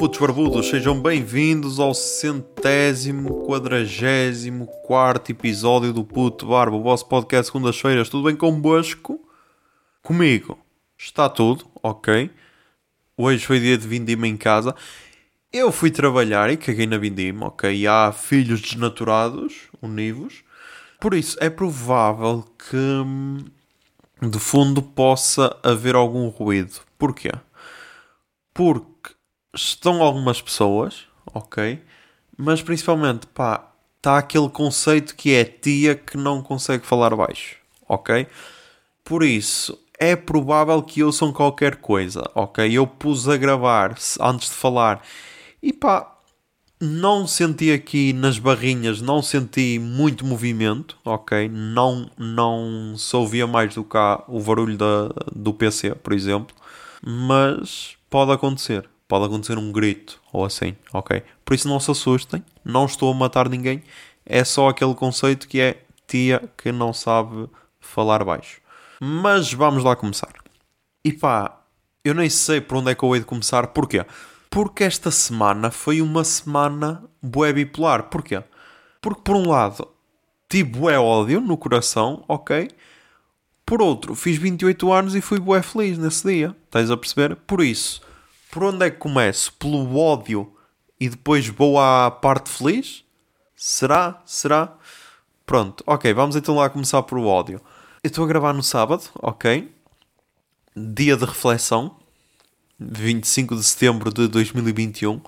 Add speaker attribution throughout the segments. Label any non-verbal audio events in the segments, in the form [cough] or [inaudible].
Speaker 1: Putos barbudos, sejam bem-vindos ao centésimo, quadragésimo, quarto episódio do Puto Barba, o vosso podcast segundas-feiras. Tudo bem convosco? Comigo está tudo, ok? Hoje foi dia de vindima em casa. Eu fui trabalhar e caguei na vindima, ok? Há filhos desnaturados, univos. Por isso, é provável que hum, de fundo possa haver algum ruído. Porquê? Porque estão algumas pessoas, ok? Mas principalmente, pá, está aquele conceito que é tia que não consegue falar baixo, ok? Por isso, é provável que ouçam qualquer coisa, ok? Eu pus a gravar antes de falar e pá, não senti aqui nas barrinhas, não senti muito movimento, ok? Não, não se ouvia mais do que o barulho da, do PC, por exemplo, mas pode acontecer. Pode acontecer um grito ou assim, ok? Por isso não se assustem, não estou a matar ninguém, é só aquele conceito que é tia que não sabe falar baixo. Mas vamos lá começar. E pá, eu nem sei por onde é que eu hei de começar, porquê? Porque esta semana foi uma semana bué bipolar. Porquê? Porque por um lado tive bué ódio no coração, ok? Por outro, fiz 28 anos e fui bué feliz nesse dia. Estás a perceber? Por isso, por onde é que começo? Pelo ódio e depois vou à parte feliz? Será? Será? Pronto, ok, vamos então lá começar por o ódio. Eu estou a gravar no sábado, ok? Dia de reflexão, 25 de setembro de 2021,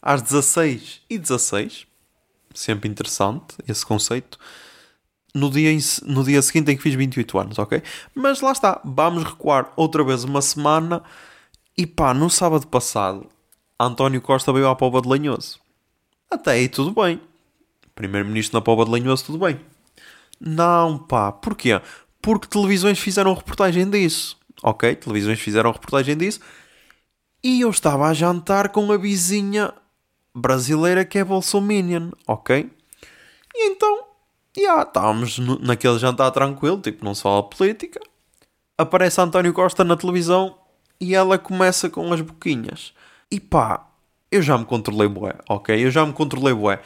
Speaker 1: às 16 e 16 Sempre interessante esse conceito. No dia, no dia seguinte em que fiz 28 anos, ok? Mas lá está, vamos recuar outra vez uma semana. E pá, no sábado passado, António Costa veio à Pova de Lanhoso. Até aí tudo bem. Primeiro-ministro na Pova de Lanhoso, tudo bem. Não, pá, porquê? Porque televisões fizeram reportagem disso. Ok, televisões fizeram reportagem disso e eu estava a jantar com a vizinha brasileira que é Bolsominion, ok? E então, já, yeah, estávamos naquele jantar tranquilo, tipo, não se fala política. Aparece António Costa na televisão e ela começa com as boquinhas. E pá, eu já me controlei bué, ok? Eu já me controlei bué.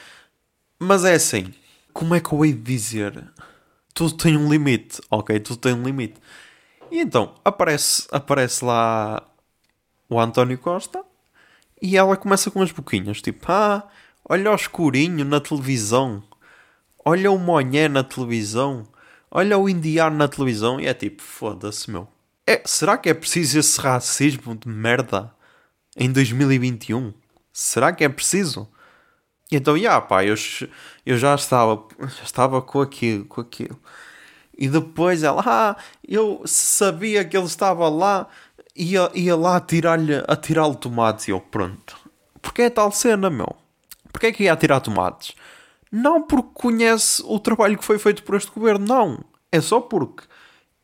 Speaker 1: Mas é assim, como é que eu hei de dizer? Tudo tem um limite, ok? Tudo tem um limite. E então, aparece, aparece lá o António Costa, e ela começa com as boquinhas, tipo, ah, olha o escurinho na televisão, olha o Monhé na televisão, olha o indiano na televisão, e é tipo, foda-se, meu. É, será que é preciso esse racismo de merda em 2021? Será que é preciso? Então, já, yeah, pá, eu, eu já estava, já estava com aquilo, com aquilo. E depois ela, ah, eu sabia que ele estava lá, ia, ia lá atirar-lhe atirar tomates e eu, pronto. Porque é tal cena, meu? Porque é que ia atirar tomates? Não porque conhece o trabalho que foi feito por este governo, não. É só porque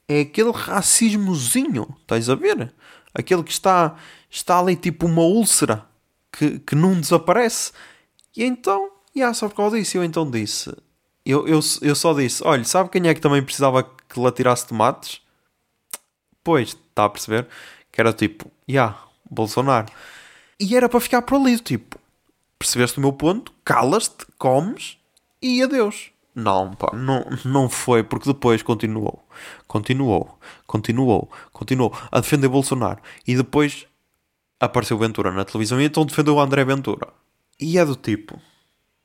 Speaker 1: é aquele racismozinho, estás a ver? Aquele que está, está ali tipo uma úlcera que, que não desaparece. E então, yeah, só por causa disso, eu então disse. Eu, eu, eu só disse: olha, sabe quem é que também precisava que lhe atirasse tomates? Pois, está a perceber? Que era tipo, ya, yeah, Bolsonaro. E era para ficar por ali, tipo, percebeste o meu ponto? Calas-te, comes e adeus. Não, pá, não, não foi, porque depois continuou, continuou, continuou, continuou a defender Bolsonaro. E depois apareceu Ventura na televisão e então defendeu o André Ventura. E é do tipo,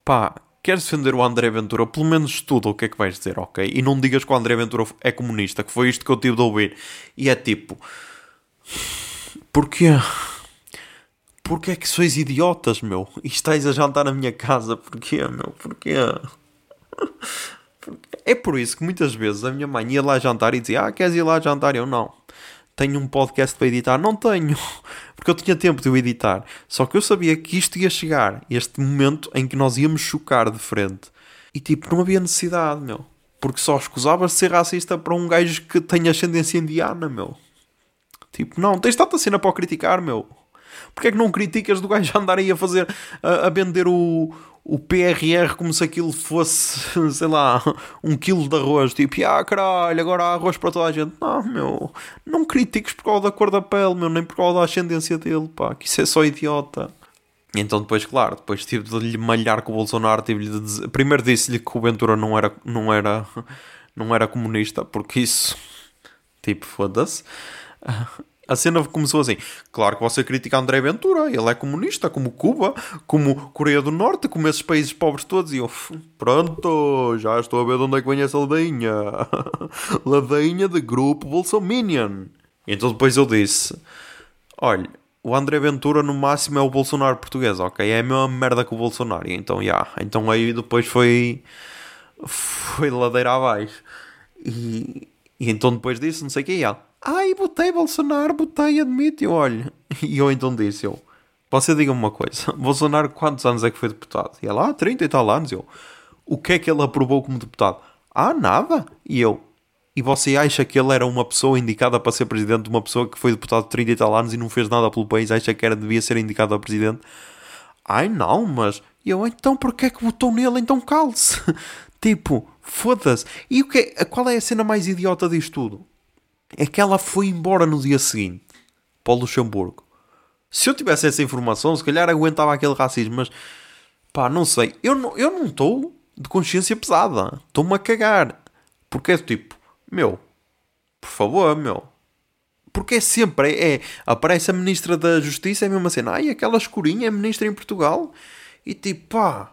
Speaker 1: pá, queres defender o André Ventura? Pelo menos estuda o que é que vais dizer, ok? E não digas que o André Ventura é comunista, que foi isto que eu tive de ouvir. E é tipo, Porquê? Porquê é que sois idiotas, meu? E estáis a jantar na minha casa? Porquê, meu? Porquê? [laughs] É por isso que muitas vezes a minha mãe ia lá jantar e dizia: Ah, queres ir lá jantar? Eu não. Tenho um podcast para editar? Não tenho. [laughs] Porque eu tinha tempo de o editar. Só que eu sabia que isto ia chegar. Este momento em que nós íamos chocar de frente. E tipo, não havia necessidade, meu. Porque só escusava ser racista para um gajo que tem ascendência indiana, meu. Tipo, não, tens tanta cena para o criticar, meu. Porquê é que não criticas do gajo andar aí a fazer, a, a vender o, o PRR como se aquilo fosse, [laughs] sei lá, um quilo de arroz. Tipo, ah caralho, agora há arroz para toda a gente. Não, meu, não critiques por causa da cor da pele, meu, nem por causa da ascendência dele, pá, que isso é só idiota. Então depois, claro, depois tive de lhe malhar com o Bolsonaro, tive de dizer... Primeiro disse-lhe que o Ventura não era, não era, [laughs] não era comunista, porque isso, [laughs] tipo, foda-se. A cena começou assim. Claro que você critica André Ventura, ele é comunista, como Cuba, como Coreia do Norte, como esses países pobres todos. E eu, pronto, já estou a ver de onde é que vem essa ladainha. ladainha [laughs] de grupo Bolsominion. Então depois eu disse: olha, o André Ventura no máximo é o Bolsonaro português, ok? É a mesma merda que o Bolsonaro. Então, já. Yeah. Então aí depois foi. Foi ladeira abaixo. E, e então depois disso, não sei o que, yeah Ai, botei Bolsonaro, botei, admito. E eu olho. E eu então disse: eu, Você diga-me uma coisa: [laughs] Bolsonaro, quantos anos é que foi deputado? E ela, ah, 30 e tal anos. Eu, o que é que ele aprovou como deputado? Ah, nada. E eu, e você acha que ele era uma pessoa indicada para ser presidente de uma pessoa que foi deputado de 30 e tal anos e não fez nada pelo país? Acha que era, devia ser indicado a presidente? Ai, não, mas. E eu, então porquê é que votou nele? Então cale-se. [laughs] tipo, foda-se. E o que qual é a cena mais idiota disto tudo? É que ela foi embora no dia seguinte para o Luxemburgo. Se eu tivesse essa informação, se calhar aguentava aquele racismo, mas pá, não sei. Eu não estou eu não de consciência pesada. Estou-me a cagar. Porque é tipo, meu, por favor, meu. Porque é sempre, é, é, aparece a Ministra da Justiça, é mesmo assim, ai, aquela escurinha é Ministra em Portugal. E tipo, pá,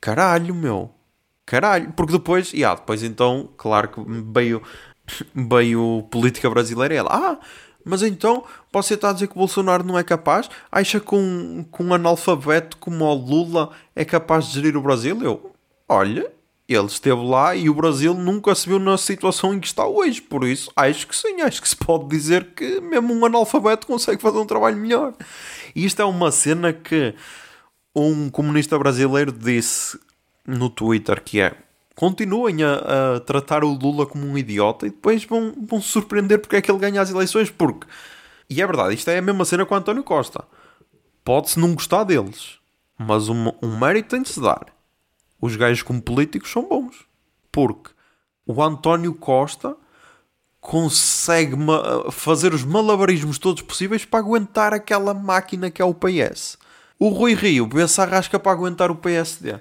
Speaker 1: caralho, meu. Caralho. Porque depois, e ah, depois então, claro que veio veio política brasileira e ela, ah, mas então você está a dizer que o Bolsonaro não é capaz? Acha que um, que um analfabeto como o Lula é capaz de gerir o Brasil? Eu, olha, ele esteve lá e o Brasil nunca se viu na situação em que está hoje. Por isso, acho que sim, acho que se pode dizer que mesmo um analfabeto consegue fazer um trabalho melhor. E isto é uma cena que um comunista brasileiro disse no Twitter que é continuem a, a, tratar o Lula como um idiota e depois vão, vão surpreender porque é que ele ganha as eleições. Porque, e é verdade, isto é a mesma cena com o António Costa. Pode-se não gostar deles, mas um, um mérito tem de se dar. Os gajos como políticos são bons. Porque o António Costa consegue fazer os malabarismos todos possíveis para aguentar aquela máquina que é o PS. O Rui Rio vê-se arrasca para aguentar o PSD.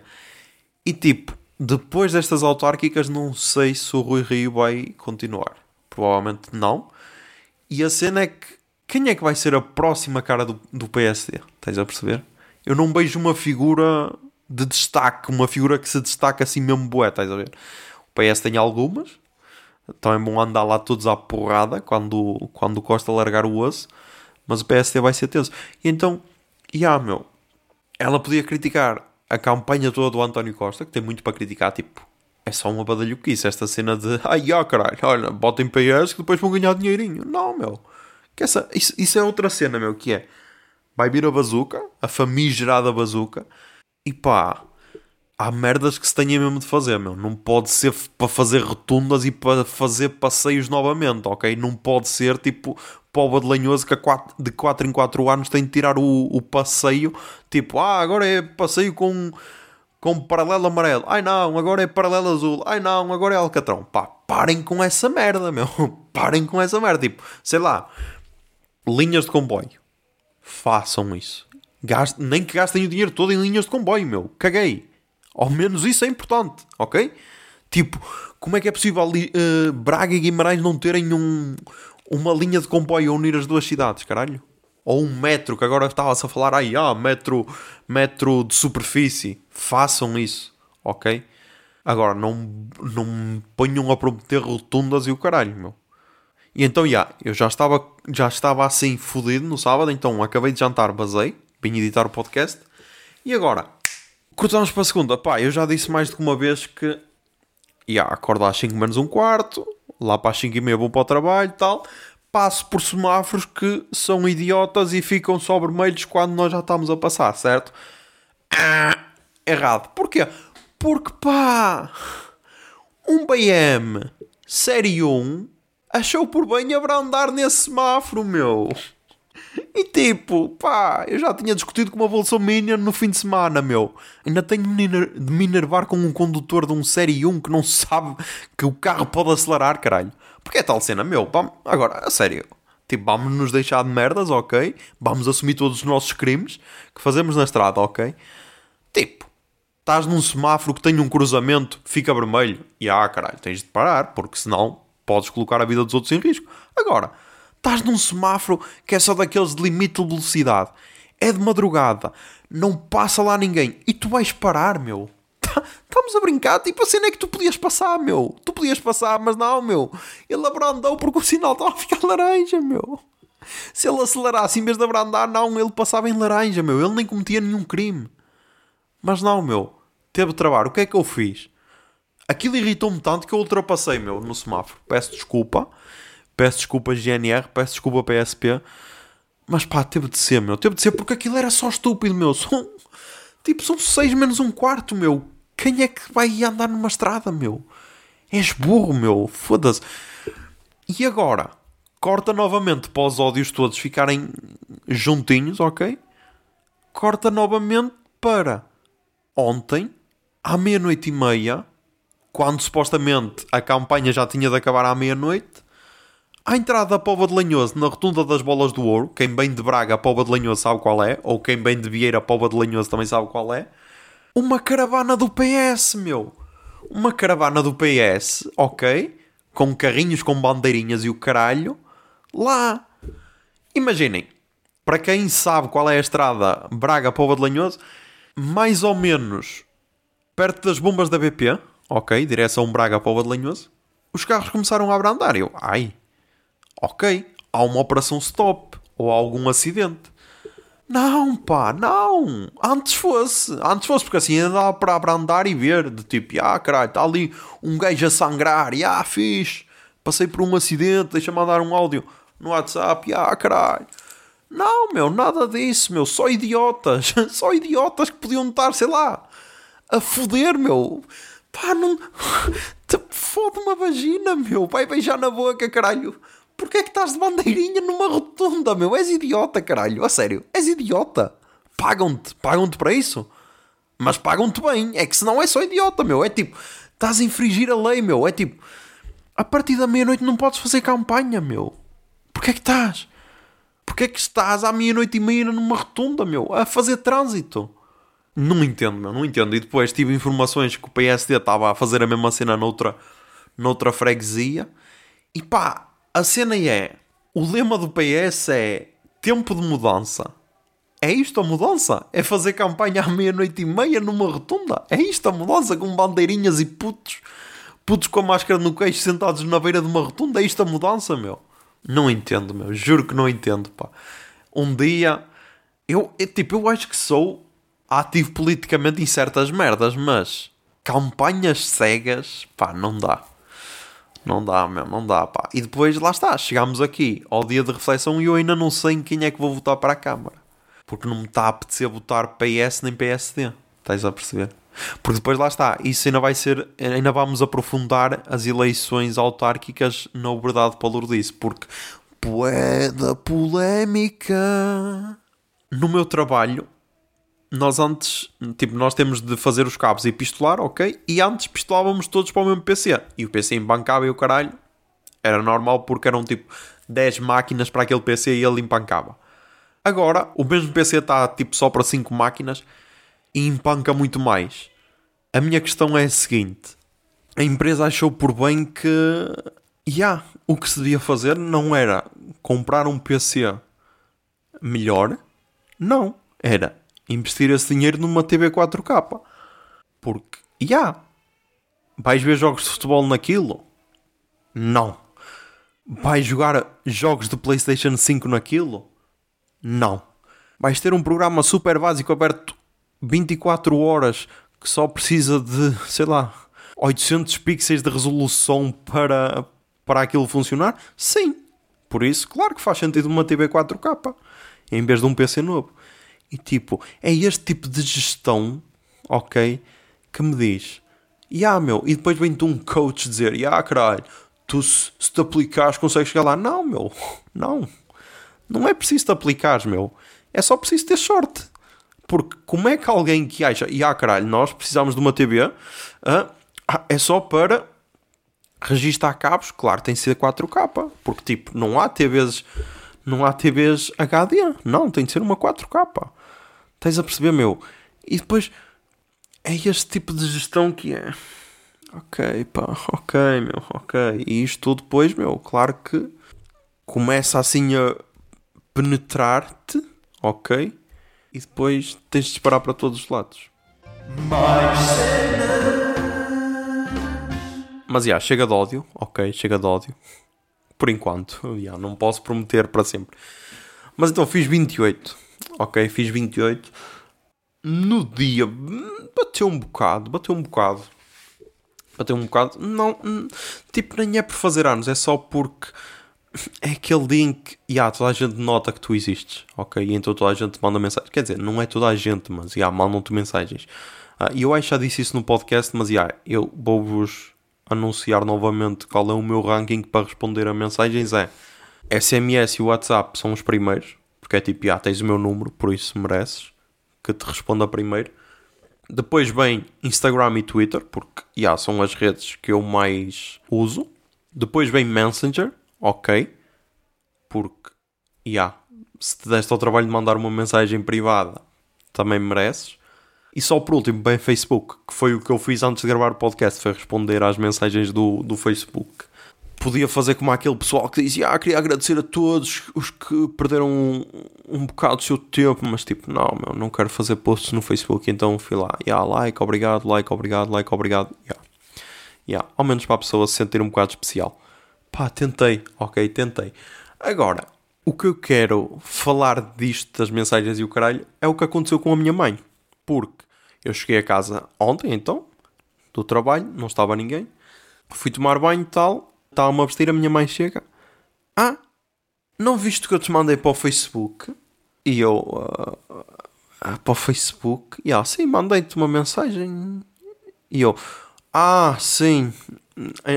Speaker 1: E tipo, depois destas autárquicas, não sei se o Rui Rio vai continuar. Provavelmente não. E a cena é que quem é que vai ser a próxima cara do, do PSD? Estás a perceber? Eu não vejo uma figura de destaque, uma figura que se destaca assim mesmo boa, estás a ver? O PS tem algumas, então é bom andar lá todos à porrada quando, quando Costa largar o osso, mas o PSD vai ser teso. E então, e ah, meu, ela podia criticar a campanha toda do António Costa, que tem muito para criticar, tipo, é só uma badalhoquice esta cena de ai, ó caralho, olha, botem PS que depois vão ganhar dinheirinho. Não, meu. Que essa, isso, isso é outra cena, meu, que é vai vir a bazuca, a famigerada bazuca, e pá, há merdas que se tenha mesmo de fazer, meu. Não pode ser para fazer rotundas e para fazer passeios novamente, ok? Não pode ser tipo pobre de lenhoso que quatro, de 4 em 4 anos tem de tirar o, o passeio, tipo, ah, agora é passeio com, com paralelo amarelo, ai não, agora é paralelo azul, ai não, agora é alcatrão. Pá, parem com essa merda, meu. [laughs] parem com essa merda. Tipo, sei lá, linhas de comboio. Façam isso. Gastem, nem que gastem o dinheiro todo em linhas de comboio, meu. Caguei. Ao menos isso é importante, ok? Tipo, como é que é possível uh, Braga e Guimarães não terem um, uma linha de comboio a unir as duas cidades, caralho? Ou um metro, que agora estava-se a falar, aí, ah, metro, metro de superfície. Façam isso, ok? Agora, não, não me ponham a prometer rotundas e o caralho, meu. E então, já, yeah, eu já estava, já estava assim fodido no sábado, então acabei de jantar, basei, vim editar o podcast. E agora, Cortamos para a segunda. Pá, eu já disse mais do que uma vez que. Yeah, acordo às 5 menos um quarto, lá para as 5 e meia vou para o trabalho e tal. Passo por semáforos que são idiotas e ficam só vermelhos quando nós já estamos a passar, certo? Ah, [coughs] errado. Porquê? Porque pá, um BM Série 1 achou por bem abrandar nesse semáforo, meu. E tipo, pá, eu já tinha discutido com uma Bolsa Minion no fim de semana, meu. Ainda tenho de me enervar com um condutor de um Série 1 que não [laughs] sabe que o carro pode acelerar, caralho. Porque é tal cena, meu. Agora, a sério. Tipo, vamos nos deixar de merdas, ok? Vamos assumir todos os nossos crimes que fazemos na estrada, ok? Tipo, estás num semáforo que tem um cruzamento, fica vermelho. E ah, caralho, tens de parar, porque senão podes colocar a vida dos outros em risco. Agora, estás num semáforo que é só daqueles de limite de velocidade. É de madrugada, não passa lá ninguém e tu vais parar, meu. Estamos a brincar, tipo a cena é que tu podias passar, meu. Tu podias passar, mas não, meu. Ele abrandou porque o sinal estava a ficar [laughs] laranja, meu. Se ele acelerasse em vez de abrandar, não, ele passava em laranja, meu. Ele nem cometia nenhum crime. Mas não, meu. Teve travar. O que é que eu fiz? Aquilo irritou-me tanto que eu ultrapassei, meu, no semáforo. Peço desculpa. Peço desculpa GNR, peço desculpa PSP. Mas pá, teve de ser, meu. Teve de ser porque aquilo era só estúpido, meu. São, tipo, são seis menos um quarto, meu. Quem é que vai andar numa estrada, meu? És burro, meu. Foda-se. E agora? Corta novamente para os ódios todos ficarem juntinhos, ok? Corta novamente para ontem, à meia-noite e meia, quando supostamente a campanha já tinha de acabar à meia-noite, à entrada da Pova de Lanhoso, na rotunda das Bolas do Ouro, quem vem de Braga, a Pova de Lanhoso sabe qual é, ou quem vem de Vieira, a Pova de Lanhoso também sabe qual é, uma caravana do PS, meu. Uma caravana do PS, ok, com carrinhos com bandeirinhas e o caralho, lá. Imaginem, para quem sabe qual é a estrada Braga-Pova de Lanhoso, mais ou menos perto das bombas da BP, ok, direção Braga-Pova de Lanhoso, os carros começaram a abrandar. Eu, ai, ok, há uma operação stop ou há algum acidente. Não, pá, não. Antes fosse. Antes fosse, porque assim ainda dá para abrandar e ver. De tipo, ah, caralho, está ali um gajo a sangrar. E ah, fiz. Passei por um acidente, deixa-me mandar um áudio no WhatsApp. Ah, caralho. Não, meu, nada disso, meu. Só idiotas. [laughs] Só idiotas que podiam estar, sei lá, a foder, meu. Pá, não. [laughs] Fode uma vagina, meu. Vai beijar na boca, caralho. Porquê é que estás de bandeirinha numa rotunda, meu? És idiota, caralho. A sério, és idiota. Pagam-te, pagam-te para isso. Mas pagam-te bem. É que senão é só idiota, meu. É tipo, estás a infringir a lei, meu. É tipo, a partir da meia-noite não podes fazer campanha, meu. Porquê é que estás? Porquê é que estás à meia-noite e meia numa rotunda, meu? A fazer trânsito. Não entendo, meu. Não entendo. E depois tive informações que o PSD estava a fazer a mesma cena noutra, noutra freguesia. E pá, a cena é: o lema do PS é tempo de mudança. É isto a mudança? É fazer campanha à meia-noite e meia numa rotunda? É isto a mudança com bandeirinhas e putos, putos com a máscara no queixo sentados na beira de uma rotunda? É isto a mudança, meu? Não entendo, meu. Juro que não entendo, pá. Um dia, eu, eu tipo, eu acho que sou ativo politicamente em certas merdas, mas campanhas cegas, pá, não dá. Não dá, meu, não dá, pá. E depois, lá está, chegámos aqui ao dia de reflexão e eu ainda não sei em quem é que vou votar para a Câmara. Porque não me está a apetecer votar PS nem PSD. Estás a perceber? Porque depois lá está, isso ainda vai ser, ainda vamos aprofundar as eleições autárquicas na Verdade para Lourdes, porque poeda polémica. No meu trabalho, nós antes, tipo, nós temos de fazer os cabos e pistolar, ok? E antes pistolávamos todos para o mesmo PC. E o PC embancava e o caralho. Era normal porque eram tipo 10 máquinas para aquele PC e ele empancava. Agora, o mesmo PC está tipo só para 5 máquinas e empanca muito mais. A minha questão é a seguinte: a empresa achou por bem que, já, yeah, o que se devia fazer não era comprar um PC melhor, não, era investir esse dinheiro numa TV 4K. Porque, já, yeah, vais ver jogos de futebol naquilo? Não. Vais jogar jogos de PlayStation 5 naquilo? Não. Vais ter um programa super básico aberto 24 horas que só precisa de, sei lá, 800 pixels de resolução para, para aquilo funcionar? Sim. Por isso, claro que faz sentido uma TV 4K em vez de um PC novo. E tipo, é este tipo de gestão, ok, que me diz, e ah, meu, e depois vem-te um coach dizer, ah, caralho, tu se, se te aplicares consegues chegar lá. Não, meu, não, Não é preciso te aplicares, meu. É só preciso ter sorte. Porque como é que alguém que acha, e ah caralho, nós precisamos de uma TV, ah, é só para registar cabos, claro, tem que ser 4K, porque tipo, não há TVs, não há TVs HD, não, tem de ser uma 4K. Tens a perceber, meu? E depois é este tipo de gestão que é. Ok, pá, ok, meu, ok. E isto depois, meu, claro que começa assim a penetrar-te, ok? E depois tens de disparar para todos os lados. Mas, já, yeah, chega de ódio, ok, chega de ódio. Por enquanto, [laughs] yeah, não posso prometer para sempre. Mas então, fiz 28, ok, fiz 28. No dia, bateu um bocado, bateu um bocado. Bateu um bocado, não, tipo, nem é por fazer anos, é só porque é aquele dia em que yeah, toda a gente nota que tu existes, ok? E então toda a gente manda mensagem. Quer dizer, não é toda a gente, mas yeah, mandam-te mensagens. Ah, e uh, eu acho que já disse isso no podcast, mas yeah, eu vou-vos anunciar novamente qual é o meu ranking para responder a mensagens. É SMS e WhatsApp são os primeiros, porque é tipo, yeah, tens o meu número, por isso mereces que te responda primeiro. Depois vem Instagram e Twitter, porque yeah, são as redes que eu mais uso. Depois vem Messenger, ok, porque, yeah, se te deste ao trabalho de mandar uma mensagem privada, também mereces. E só por último, bem Facebook, que foi o que eu fiz antes de gravar o podcast, foi responder às mensagens do, do Facebook. Podia fazer como aquele pessoal que dizia, ah, queria agradecer a todos os que perderam um, um bocado do seu tempo, mas tipo, não, meu, não quero fazer posts no Facebook, então fui lá, yeah, like, obrigado, like, obrigado, like, obrigado, yeah. Yeah, ao menos para a pessoa se sentir um bocado especial. Pá, tentei, ok, tentei. Agora, o que eu quero falar disto, das mensagens e o caralho, é o que aconteceu com a minha mãe. Porque eu cheguei a casa ontem, então, do trabalho, não estava ninguém. Fui tomar banho e tal, estava-me a a minha mãe chega. Ah, não viste que eu te mandei para o Facebook? E eu, uh, uh, para o Facebook? E ela, sim, mandei-te uma mensagem. E eu, ah, sim,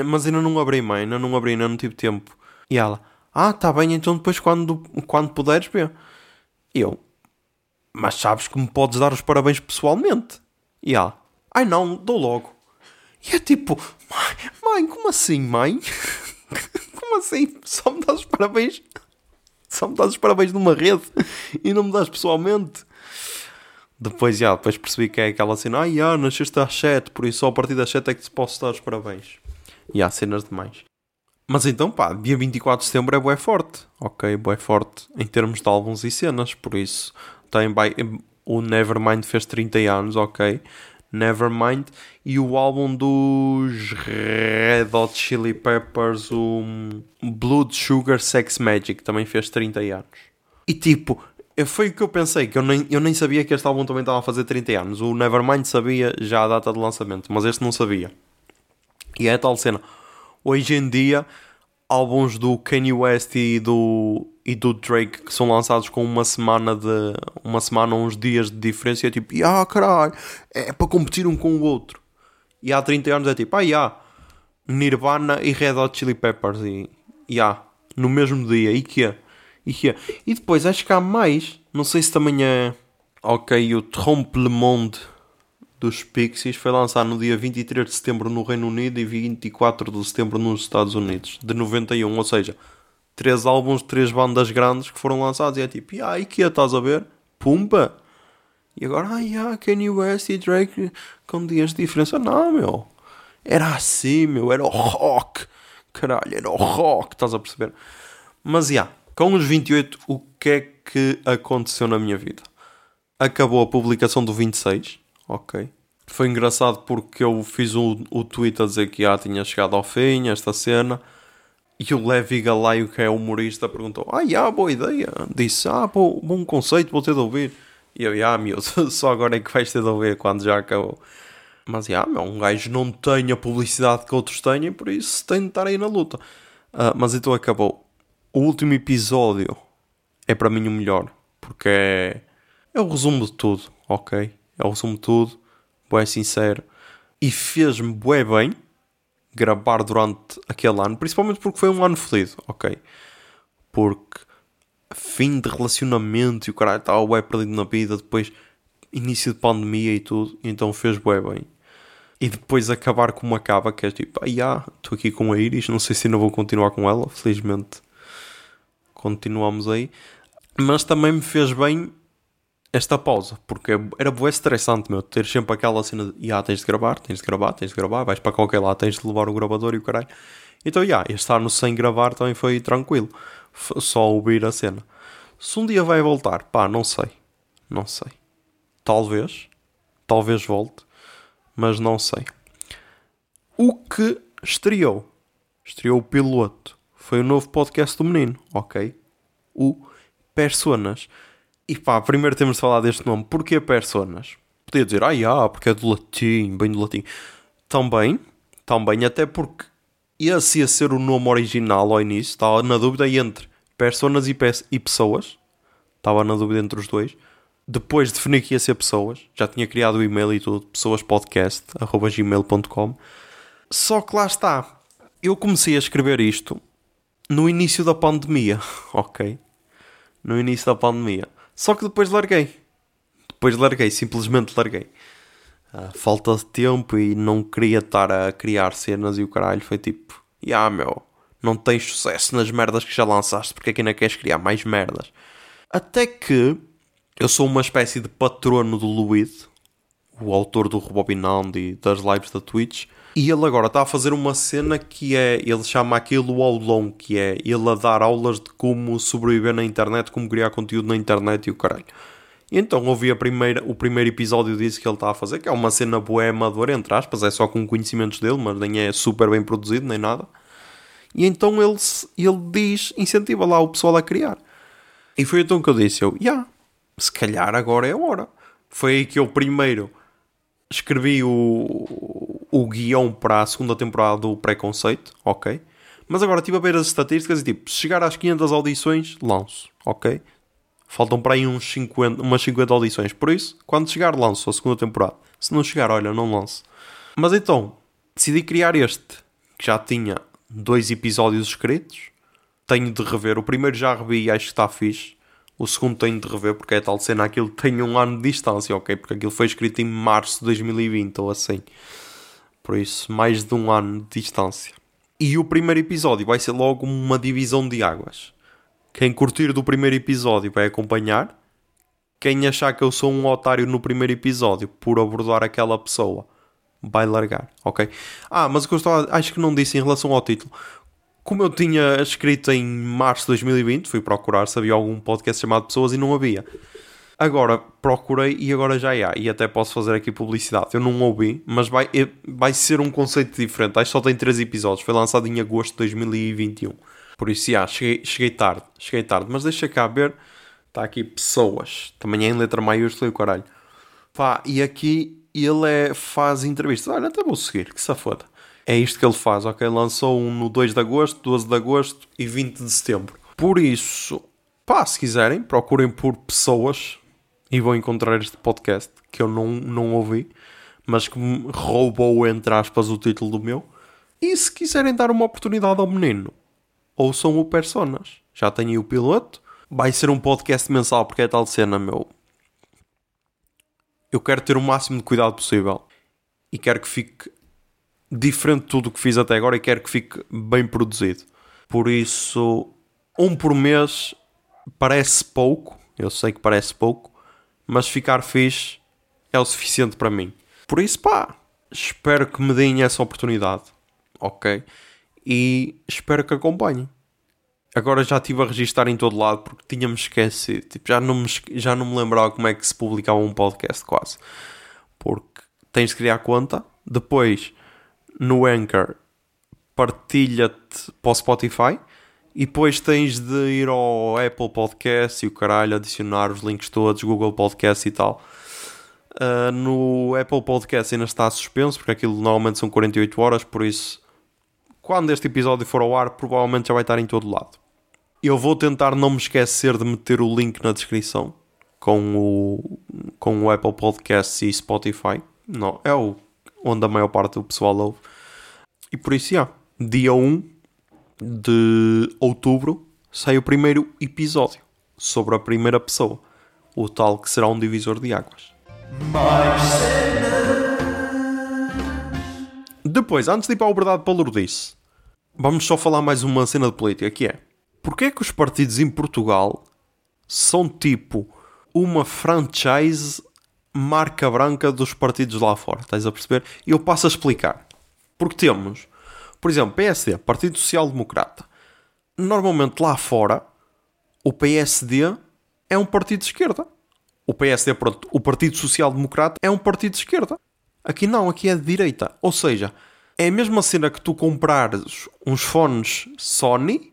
Speaker 1: mas ainda não abri, mãe, ainda não abri, ainda não tive tempo. E ela, ah, tá bem, então depois quando, quando puderes ver. E eu, mas sabes que me podes dar os parabéns pessoalmente? E ela, ai não, dou logo. E é tipo, mãe, mãe como assim, mãe? [laughs] como assim? Só me dás os parabéns? Só me dás os parabéns numa rede e não me dás pessoalmente? Depois, já, depois percebi que é aquela cena, ah, já, nasceste às 7, por isso só a partir das 7 é que te posso dar os parabéns. E há cenas demais. Mas então, pá, dia 24 de setembro é bué forte. Ok, bué forte em termos de álbuns e cenas. Por isso, tem o Nevermind fez 30 anos, ok. Nevermind. E o álbum dos Red Hot Chili Peppers, o Blood Sugar Sex Magic, também fez 30 anos. E tipo, foi o que eu pensei, que eu nem, eu nem sabia que este álbum também estava a fazer 30 anos. O Nevermind sabia já a data de lançamento, mas este não sabia. E é a tal cena. Hoje em dia, álbuns do Kanye West e do, e do Drake que são lançados com uma semana de. uma semana uns dias de diferença, é tipo, ah caralho, é para competir um com o outro. E há 30 anos é tipo, ah, yeah, Nirvana e Red Hot Chili Peppers, e, yeah, no mesmo dia, e que E que E depois acho que há mais, não sei se também é. Ok, o Trompe Le Monde dos Pixies foi lançado no dia 23 de setembro no Reino Unido e 24 de setembro nos Estados Unidos, de 91, ou seja, três álbuns, três bandas grandes que foram lançados e é tipo, aí que estás a ver? Pumba! E agora, ah, Kanye West e Drake com dias de diferença. Não, meu. Era assim, meu. Era o rock. Caralho, era o rock. Estás a perceber? Mas, já, yeah, com os 28, o que é que aconteceu na minha vida? Acabou a publicação do 26 ok. Foi engraçado porque eu fiz o, o tweet a dizer que já tinha chegado ao fim esta cena. E o Levi Galaio, que é humorista, perguntou: Ah, já, boa ideia. Disse: Ah, bom, bom conceito, vou ter de ouvir. E eu: Ah, meu, [laughs] só agora é que vais ter de ouvir quando já acabou. Mas, já, meu, um gajo não tem a publicidade que outros têm, por isso tem de estar aí na luta. Uh, mas então acabou. O último episódio é para mim o melhor, porque é, é o resumo de tudo, ok? é o resumo de tudo, bué sincero, e fez-me bué bem gravar durante aquele ano, principalmente porque foi um ano fodido, ok? Porque fim de relacionamento e o caralho estava bué perdido na vida, depois início de pandemia e tudo, então fez bué bem. E depois acabar como acaba, que é tipo, ah, estou aqui com a Iris, não sei se ainda vou continuar com ela, felizmente continuamos aí. Mas também me fez bem esta pausa, porque era bué estressante, meu, ter sempre aquela cena de, ah, tens de gravar, tens de gravar, tens de gravar, vais para qualquer lado, tens de levar o gravador e o caralho. Então, já, yeah, este ano sem gravar também foi tranquilo, só ouvir a cena. Se um dia vai voltar, pá, não sei, não sei. Talvez, talvez volte, mas não sei. O que estreou? Estreou o piloto. Foi o novo podcast do menino, ok? O Personas. E pá, primeiro temos de falar deste nome. Porquê Personas? Podia dizer, ah, yeah, porque é do latim, bem do latim. Também, também, até porque esse ia ser o nome original ao início. Estava na dúvida entre Personas e, pe e Pessoas. Estava na dúvida entre os dois. Depois defini que ia ser Pessoas. Já tinha criado o e-mail e tudo. Pessoaspodcast.gmail.com Só que lá está. Eu comecei a escrever isto no início da pandemia, [laughs] ok? No início da pandemia. Só que depois larguei. Depois larguei, simplesmente larguei. Uh, falta de tempo e não queria estar a criar cenas e o caralho foi tipo, ah yeah, meu, não tens sucesso nas merdas que já lançaste, porque é ainda queres criar mais merdas? Até que eu sou uma espécie de patrono do Luid, o autor do Rebobinando e das lives da Twitch, e ele agora está a fazer uma cena que é, ele chama aquilo long, que é ele a dar aulas de como sobreviver na internet, como criar conteúdo na internet e o caralho. Então ouvi a primeira, o primeiro episódio disso que ele está a fazer, que é uma cena boa amadora, entre aspas, é só com conhecimentos dele, mas nem é super bem produzido, nem nada. E então ele, ele diz, incentiva lá o pessoal a criar. E foi então que eu disse, eu, já, yeah, se calhar agora é a hora. Foi aí que eu primeiro escrevi o, o guião para a segunda temporada do Preconceito, ok? Mas agora estive a ver as estatísticas e tipo, se chegar às 500 audições, lanço, ok? Faltam para aí uns 50, umas 50 audições. Por isso, quando chegar, lanço a segunda temporada. Se não chegar, olha, não lanço. Mas então, decidi criar este, que já tinha dois episódios escritos. Tenho de rever. O primeiro já revi e acho que está fixe. O segundo tenho de rever porque é tal cena. Aquilo [laughs] tem um ano de distância, ok? Porque aquilo foi escrito em março de 2020 ou assim. Por isso, mais de um ano de distância. E o primeiro episódio vai ser logo uma divisão de águas. Quem curtir do primeiro episódio vai acompanhar. Quem achar que eu sou um otário no primeiro episódio por abordar aquela pessoa vai largar, ok? Ah, mas o que eu estava, acho que não disse em relação ao título como eu tinha escrito em março de 2020, fui procurar se havia algum podcast chamado Pessoas e não havia. Agora procurei e agora já há. E até posso fazer aqui publicidade. Eu não ouvi, mas vai, vai ser um conceito diferente. Acho que só tem 3 episódios. Foi lançado em agosto de 2021. Por isso, já, cheguei, cheguei tarde. Cheguei tarde. Mas deixa cá ver. Está aqui pessoas. Também é em letra maiúscula e o caralho. Pá, e aqui ele é, faz entrevistas. Olha, até vou seguir. Que safada. É isto que ele faz, ok? Lançou um no 2 de agosto, 12 de agosto e 20 de setembro. Por isso, pá, se quiserem, procurem por pessoas e vão encontrar este podcast que eu não, não ouvi, mas que roubou, entre aspas, o título do meu. E se quiserem dar uma oportunidade ao menino, ouçam o Personas. Já tenho o piloto. Vai ser um podcast mensal porque é tal cena, meu. Eu quero ter o máximo de cuidado possível e quero que fique diferente de tudo o que fiz até agora e quero que fique bem produzido. Por isso, um por mês parece pouco, eu sei que parece pouco, mas ficar fixe é o suficiente para mim. Por isso, pá, espero que me deem essa oportunidade, ok? E espero que acompanhem. Agora já estive a registrar em todo lado porque tinha-me esquecido. Tipo, já, não me, já não me lembrava como é que se publicava um podcast quase. Porque tens de criar conta, depois no Anchor partilha-te para o Spotify e depois tens de ir ao Apple Podcast e o caralho adicionar os links todos, Google Podcast e tal. Uh, no Apple Podcast ainda está suspenso porque aquilo normalmente são 48 horas, por isso quando este episódio for ao ar provavelmente já vai estar em todo lado. Eu vou tentar não me esquecer de meter o link na descrição com o, com o Apple Podcast e Spotify. Não, é o onde a maior parte do pessoal ouve. E por isso, já, dia 1 de outubro sai o primeiro episódio, sobre a primeira pessoa, o tal que será um divisor de águas. Depois, antes de ir para a verdade Lourdes, vamos só falar mais uma cena de política, que é Porquê é que os partidos em Portugal são tipo uma franchise marca branca dos partidos lá fora? Estás a perceber? Eu passo a explicar. Porque temos, por exemplo, PSD, Partido Social Democrata. Normalmente lá fora, o PSD é um partido de esquerda. O PSD, pronto, o Partido Social Democrata é um partido de esquerda. Aqui não, aqui é de direita. Ou seja, é a mesma cena que tu comprares uns fones Sony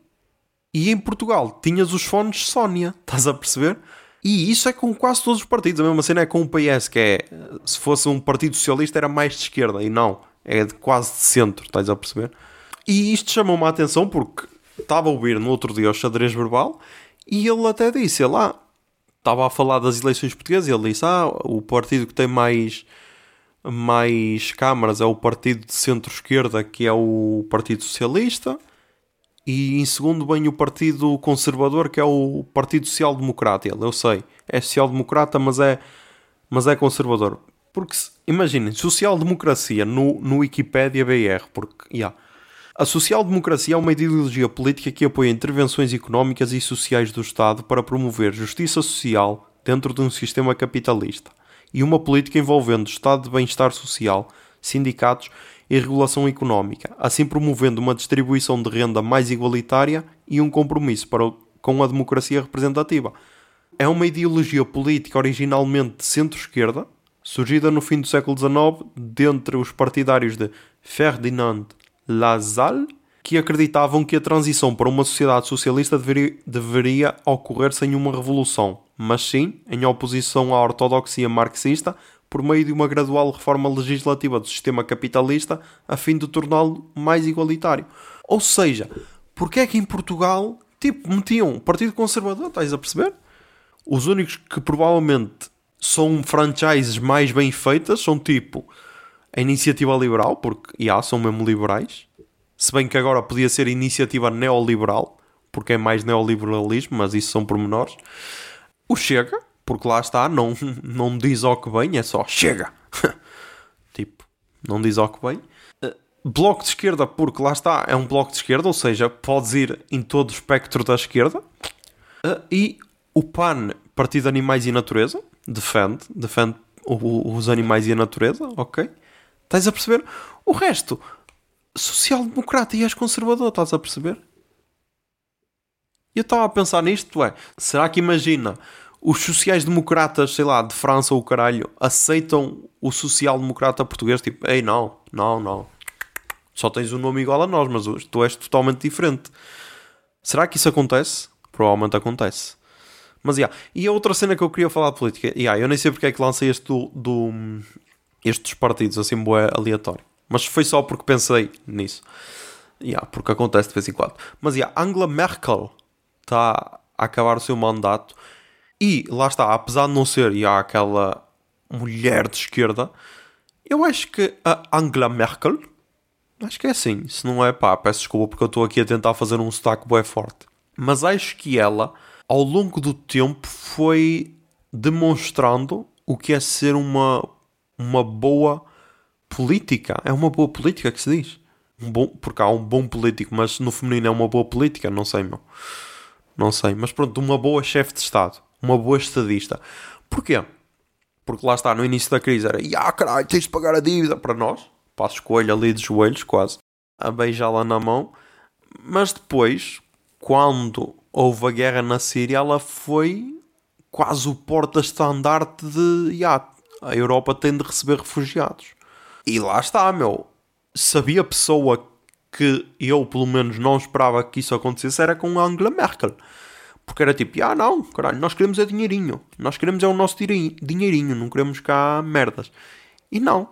Speaker 1: e em Portugal tinhas os fones Sónia, estás a perceber? E isso é com quase todos os partidos. A mesma cena é com o PS, que é se fosse um partido socialista era mais de esquerda e não, é de quase de centro, estás a perceber? E isto chamou-me a atenção porque estava a ouvir no outro dia o xadrez verbal e ele até disse, lá estava a falar das eleições portuguesas e ele disse: Ah, o partido que tem mais, mais câmaras é o partido de centro-esquerda, que é o Partido Socialista e em segundo vem o Partido Conservador, que é o Partido Social Democrata. Ele, eu sei, é social democrata, mas é, mas é conservador. Porque, imaginem, social-democracia no, no Wikipedia BR, porque, yeah, a social-democracia é uma ideologia política que apoia intervenções económicas e sociais do Estado para promover justiça social dentro de um sistema capitalista e uma política envolvendo Estado de bem-estar social, sindicatos e regulação económica, assim promovendo uma distribuição de renda mais igualitária e um compromisso para com a democracia representativa. É uma ideologia política originalmente de centro-esquerda, surgida no fim do século XIX dentre os partidários de Ferdinand Lassalle, que acreditavam que a transição para uma sociedade socialista deveria, deveria ocorrer sem uma revolução, mas sim em oposição à ortodoxia marxista por meio de uma gradual reforma legislativa do sistema capitalista a fim de torná-lo mais igualitário. Ou seja, porque é que em Portugal, tipo, metiam um partido conservador, estás a perceber? Os únicos que provavelmente são franchises mais bem feitas são tipo a iniciativa liberal, porque já são mesmo liberais. Se bem que agora podia ser iniciativa neoliberal, porque é mais neoliberalismo, mas isso são pormenores. O Chega, porque lá está, não, [laughs] não diz ao que bem, é só chega. [laughs] tipo, não diz ao que bem. Uh, bloco de esquerda, porque lá está, é um bloco de esquerda, ou seja, podes ir em todo o espectro da esquerda. Uh, e o PAN, Partido de Animais e Natureza, defende, defende os animais e a natureza, ok? Estás a perceber? O resto, social-democrata e és conservador, estás a perceber? Eu estava a pensar nisto, é, será que imagina os sociais-democratas, sei lá, de França ou caralho, aceitam o social-democrata português? Tipo, ei, não, não, não. Só tens um nome igual a nós, mas tu és totalmente diferente. Será que isso acontece? Provavelmente acontece. Mas, yeah. E a outra cena que eu queria falar de política, yeah, eu nem sei porque é que lancei este do, do estes partidos, assim, boé aleatório. Mas foi só porque pensei nisso. Yeah, porque acontece de vez em quando. Mas, yeah, Angela Merkel está a acabar o seu mandato e lá está, apesar de não ser já aquela mulher de esquerda, eu acho que a Angela Merkel, acho que é assim, se não é pá, peço desculpa porque eu estou aqui a tentar fazer um sotaque bem forte. Mas acho que ela, ao longo do tempo, foi demonstrando o que é ser uma, uma boa política. É uma boa política que se diz. Um bom, porque há um bom político, mas no feminino é uma boa política, não sei, meu. Não sei, mas pronto, uma boa chefe de Estado uma boa estadista. Porquê? Porque lá está, no início da crise era, ah caralho, tens de pagar a dívida para nós. Passo escolha ali de joelhos, quase, a beijá-la na mão. Mas depois, quando houve a guerra na Síria, ela foi quase o porta-estandarte de, ah, a Europa tem de receber refugiados. E lá está, meu. Sabia a pessoa que eu, pelo menos, não esperava que isso acontecesse, era com Angela Merkel. Porque era tipo, ah não, caralho, nós queremos é dinheirinho. Nós queremos é o nosso dinheirinho, não queremos cá merdas. E não.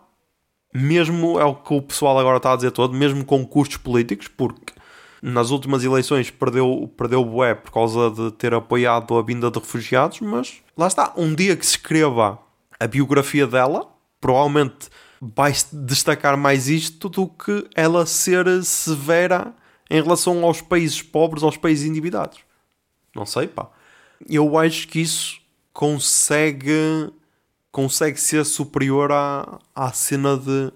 Speaker 1: Mesmo é o que o pessoal agora está a dizer todo, mesmo com custos políticos, porque nas últimas eleições perdeu, perdeu o bué por causa de ter apoiado a vinda de refugiados, mas lá está, um dia que se escreva a biografia dela, provavelmente vai destacar mais isto do que ela ser severa em relação aos países pobres, aos países endividados. Não sei, pá. eu acho que isso consegue consegue ser superior à, à cena de,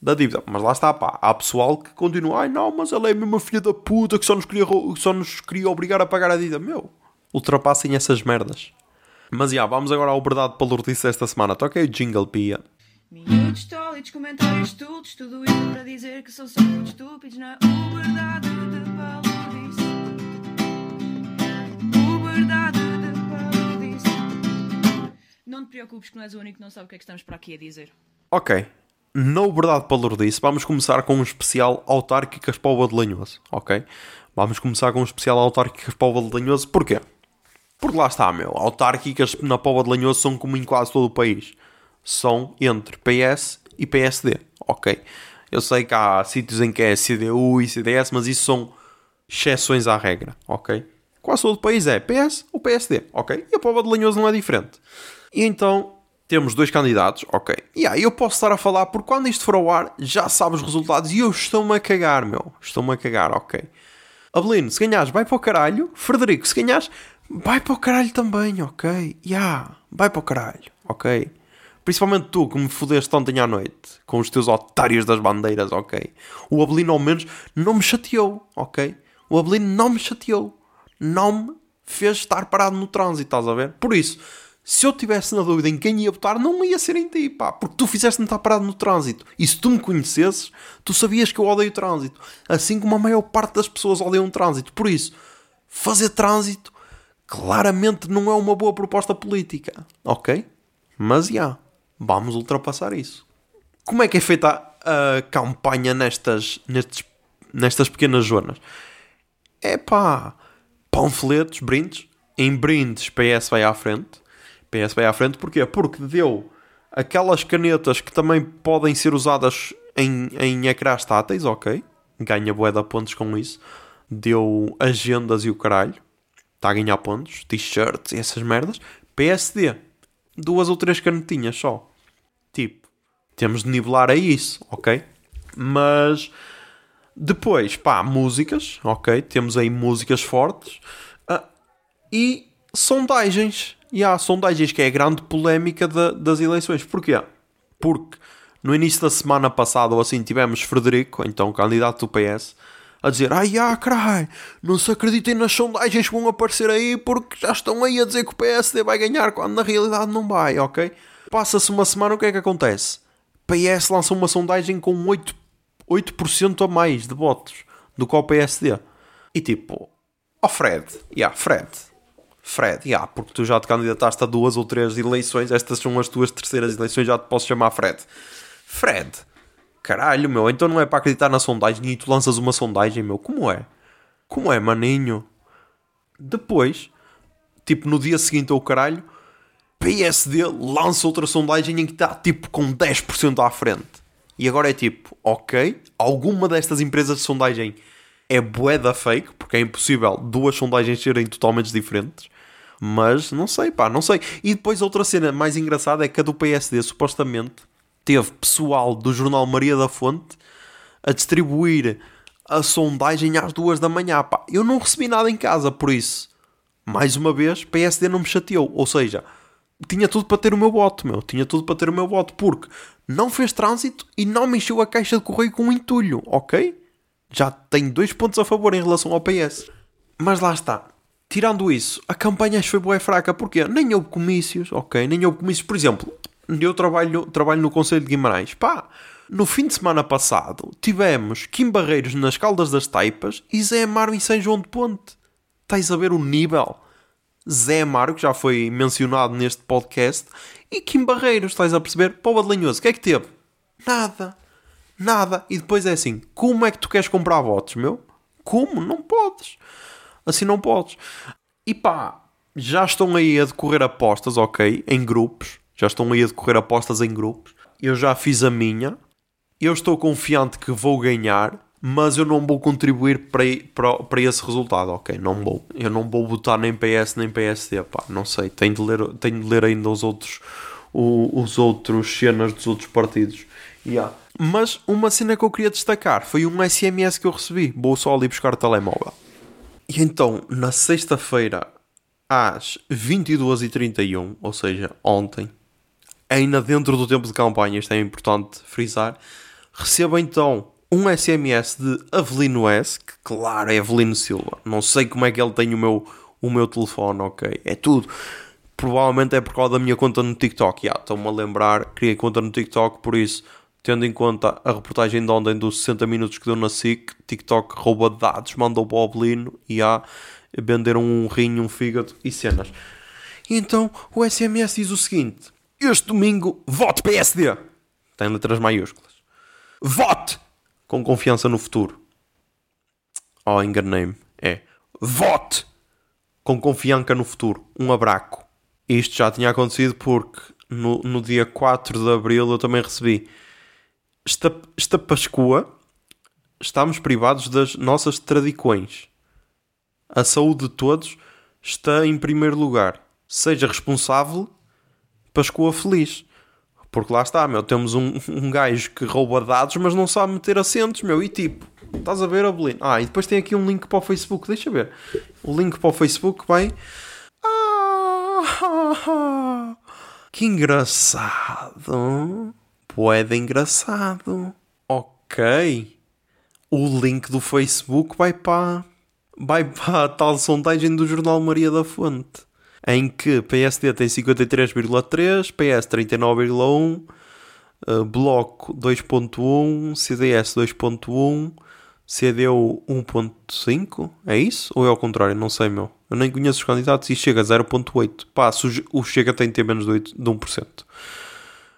Speaker 1: da dívida. Mas lá está, pá. Há pessoal que continua, ai não, mas ela é mesmo a filha da puta que só nos queria, só nos queria obrigar a pagar a dívida. Meu, ultrapassem essas merdas. Mas já, vamos agora ao verdade palurdice desta semana. Toca aí o jingle, pia. Minutos tólitos, comentários tudos, tudo isso para dizer que são só muito estúpidos na verdade de palurdice. O verdade de palurdice. Não te preocupes que não és o único que não sabe o que é que estamos para aqui a dizer. Ok. No Verdade Palurdice, vamos começar com um especial autárquicas para o Badelanhoso, ok? Vamos começar com um especial autárquicas para o Badelanhoso, porquê? Porque lá está, meu. Autárquicas na Póvoa de Lanhoso são como em quase todo o país. São entre PS e PSD. Ok. Eu sei que há sítios em que é CDU e CDS, mas isso são exceções à regra. Ok. Quase todo o país é PS ou PSD. Ok. E a Póvoa de Lanhoso não é diferente. E então temos dois candidatos. Ok. E aí eu posso estar a falar porque quando isto for ao ar já sabe os resultados e eu estou-me a cagar, meu. Estou-me a cagar. Ok. Abelino, se ganhares, vai para o caralho. Frederico, se ganhares, Vai para o caralho também, ok? Ya, yeah, vai para o caralho, ok? Principalmente tu que me fodeste ontem à noite com os teus otários das bandeiras, ok? O Abelino ao menos não me chateou, ok? O Abelino não me chateou. Não me fez estar parado no trânsito, estás a ver? Por isso, se eu tivesse na dúvida em quem ia votar, não ia ser em ti, pá. Porque tu fizeste-me estar parado no trânsito. E se tu me conhecesses, tu sabias que eu odeio o trânsito. Assim como a maior parte das pessoas odeiam o trânsito. Por isso, fazer trânsito claramente não é uma boa proposta política, ok? Mas já, yeah, vamos ultrapassar isso. Como é que é feita a, a campanha nestas, nestes, nestas pequenas zonas? É pá, panfletos, brindes. Em brindes, PS vai à frente. PS vai à frente porquê? Porque deu aquelas canetas que também podem ser usadas em, em ecrãs táteis, ok? Ganha bué pontos com isso. Deu agendas e o caralho está a ganhar pontos, t-shirts e essas merdas. PSD, duas ou três canetinhas só. Tipo, temos de nivelar a isso, ok? Mas depois, pá, músicas, ok? Temos aí músicas fortes uh, e sondagens. E há sondagens que é a grande polémica de, das eleições. Porquê? Porque no início da semana passada ou assim tivemos Frederico, então candidato do PS, a dizer: Ai, ah, caralho, não se acreditem nas sondagens que vão aparecer aí porque já estão aí a dizer que o PSD vai ganhar quando na realidade não vai, ok? Passa-se uma semana, o que é que acontece? PS lança uma sondagem com 8%, 8 a mais de votos do que o PSD. E tipo, ó oh Fred, yeah, Fred, Fred, yeah, porque tu já te candidataste a duas ou três eleições, estas são as tuas terceiras eleições, já te posso chamar Fred. Fred, Caralho, meu, então não é para acreditar na sondagem e tu lanças uma sondagem, meu. Como é? Como é, maninho? Depois, tipo, no dia seguinte ao caralho, PSD lança outra sondagem em que está, tipo, com 10% à frente. E agora é tipo, ok, alguma destas empresas de sondagem é bué da fake, porque é impossível duas sondagens serem totalmente diferentes. Mas não sei, pá, não sei. E depois outra cena mais engraçada é que a do PSD supostamente teve pessoal do jornal Maria da Fonte a distribuir a sondagem às duas da manhã. Pá, eu não recebi nada em casa, por isso, mais uma vez, PSD não me chateou. Ou seja, tinha tudo para ter o meu voto, meu. Tinha tudo para ter o meu voto, porque não fez trânsito e não me encheu a caixa de correio com um entulho, ok? Já tenho dois pontos a favor em relação ao PS. Mas lá está. Tirando isso, a campanha foi boa fraca, porque nem houve comícios, ok? Nem houve comícios. Por exemplo, eu trabalho, trabalho no Conselho de Guimarães. Pá, no fim de semana passado tivemos Kim Barreiros nas Caldas das Taipas e Zé Amaro em São João de Ponte. Estás a ver o nível? Zé Amaro, que já foi mencionado neste podcast, e Kim Barreiros, estás a perceber? Pova de o que é que teve? Nada. Nada. E depois é assim, como é que tu queres comprar votos, meu? Como? Não podes. Assim não podes. E pá, já estão aí a decorrer apostas, ok, em grupos já estão aí a decorrer apostas em grupos. Eu já fiz a minha. Eu estou confiante que vou ganhar, mas eu não vou contribuir para, para, para esse resultado, ok? Não vou. Eu não vou votar nem PS nem PSD, pá, não sei. Tenho de ler, tenho de ler ainda os outros, o, os outros cenas dos outros partidos. Yeah. Mas uma cena que eu queria destacar foi um SMS que eu recebi. Vou só ali buscar o telemóvel. E então, na sexta-feira, às 22h31, ou seja, ontem, ainda dentro do tempo de campanha, isto é importante frisar, recebo então um SMS de Avelino S, que claro é Avelino Silva. Não sei como é que ele tem o meu, o meu telefone, ok? É tudo. Provavelmente é por causa da minha conta no TikTok. Yeah, Estou-me a lembrar, criei conta no TikTok, por isso, tendo em conta a reportagem de ontem dos 60 minutos que deu na SIC, TikTok rouba dados, mandou para o Avelino e há venderam um rim, um fígado e cenas. E então o SMS diz o seguinte: Este domingo, vote PSD. Tem letras maiúsculas. Vote! com confiança no futuro. Oh, enganei-me. É vote com confiança no futuro. Um abraço. Isto já tinha acontecido porque no, no dia 4 de abril eu também recebi. Esta, esta Pascua estamos privados das nossas tradições. A saúde de todos está em primeiro lugar. Seja responsável, Pascua feliz. Porque lá está, meu, temos um, um gajo que rouba dados, mas não sabe meter acentos, meu, e tipo, estás a ver, Abelino? Ah, e depois tem aqui um link para o Facebook, deixa ver. O link para o Facebook vai... Ah, [laughs] que engraçado. Poeda engraçado. Ok. O link do Facebook vai para... Vai a tal sondagem do Jornal Maria da Fonte em que PSD tem 53,3, PS 39,1, uh, Bloco 2.1, CDS 2.1, CDU 1.5, é isso? Ou é ao contrário? Não sei, meu. Eu nem conheço os candidatos e chega a 0.8. Pá, o Chega tem de ter menos de, 8, de 1%.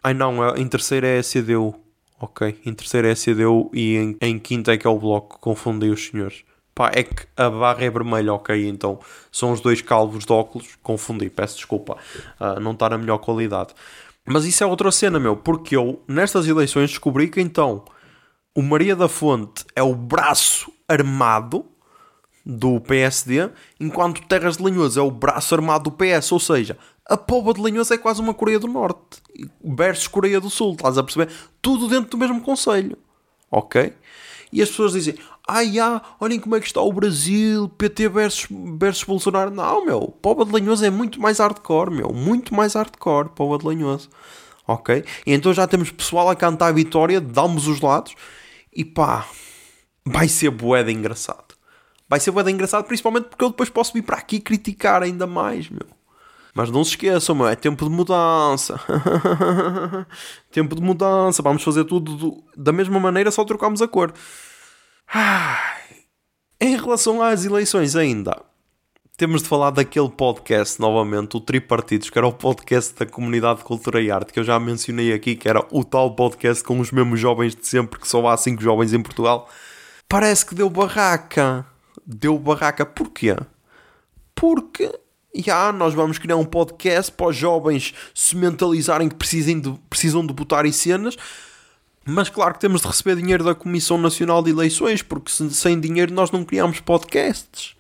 Speaker 1: Ai não, em terceiro é a CDU. Ok, em terceiro é a CDU e em, em quinto é que é o Bloco. Confundi os senhores. Pá, é que a barra é vermelha, ok? Então são os dois calvos de óculos. Confundi, peço desculpa. Uh, não está na melhor qualidade. Mas isso é outra cena, meu. Porque eu, nestas eleições, descobri que então o Maria da Fonte é o braço armado do PSD, enquanto Terras de Linhoso é o braço armado do PS. Ou seja, a Póvoa de Linhoso é quase uma Coreia do Norte versus Coreia do Sul, estás a perceber? Tudo dentro do mesmo conselho, ok? E as pessoas dizem: ai, ah, olhem como é que está o Brasil, PT versus, versus Bolsonaro. Não, meu, Povo de Lanhoso é muito mais hardcore, meu, muito mais hardcore, Povo de Lanhoso. Ok? E então já temos pessoal a cantar a vitória de ambos os lados e pá, vai ser boeda engraçado. Vai ser boeda engraçado, principalmente porque eu depois posso vir para aqui criticar ainda mais, meu. Mas não se esqueçam, meu, é tempo de mudança. [laughs] tempo de mudança. Vamos fazer tudo do, da mesma maneira, só trocamos a cor. Em relação às eleições ainda, temos de falar daquele podcast novamente, o Tripartidos, que era o podcast da Comunidade de Cultura e Arte, que eu já mencionei aqui, que era o tal podcast com os mesmos jovens de sempre, que só há 5 jovens em Portugal. Parece que deu barraca. Deu barraca. Porquê? Porque já nós vamos criar um podcast para os jovens se mentalizarem que precisem de, precisam de botar em cenas mas claro que temos de receber dinheiro da Comissão Nacional de Eleições, porque sem dinheiro nós não criamos podcasts.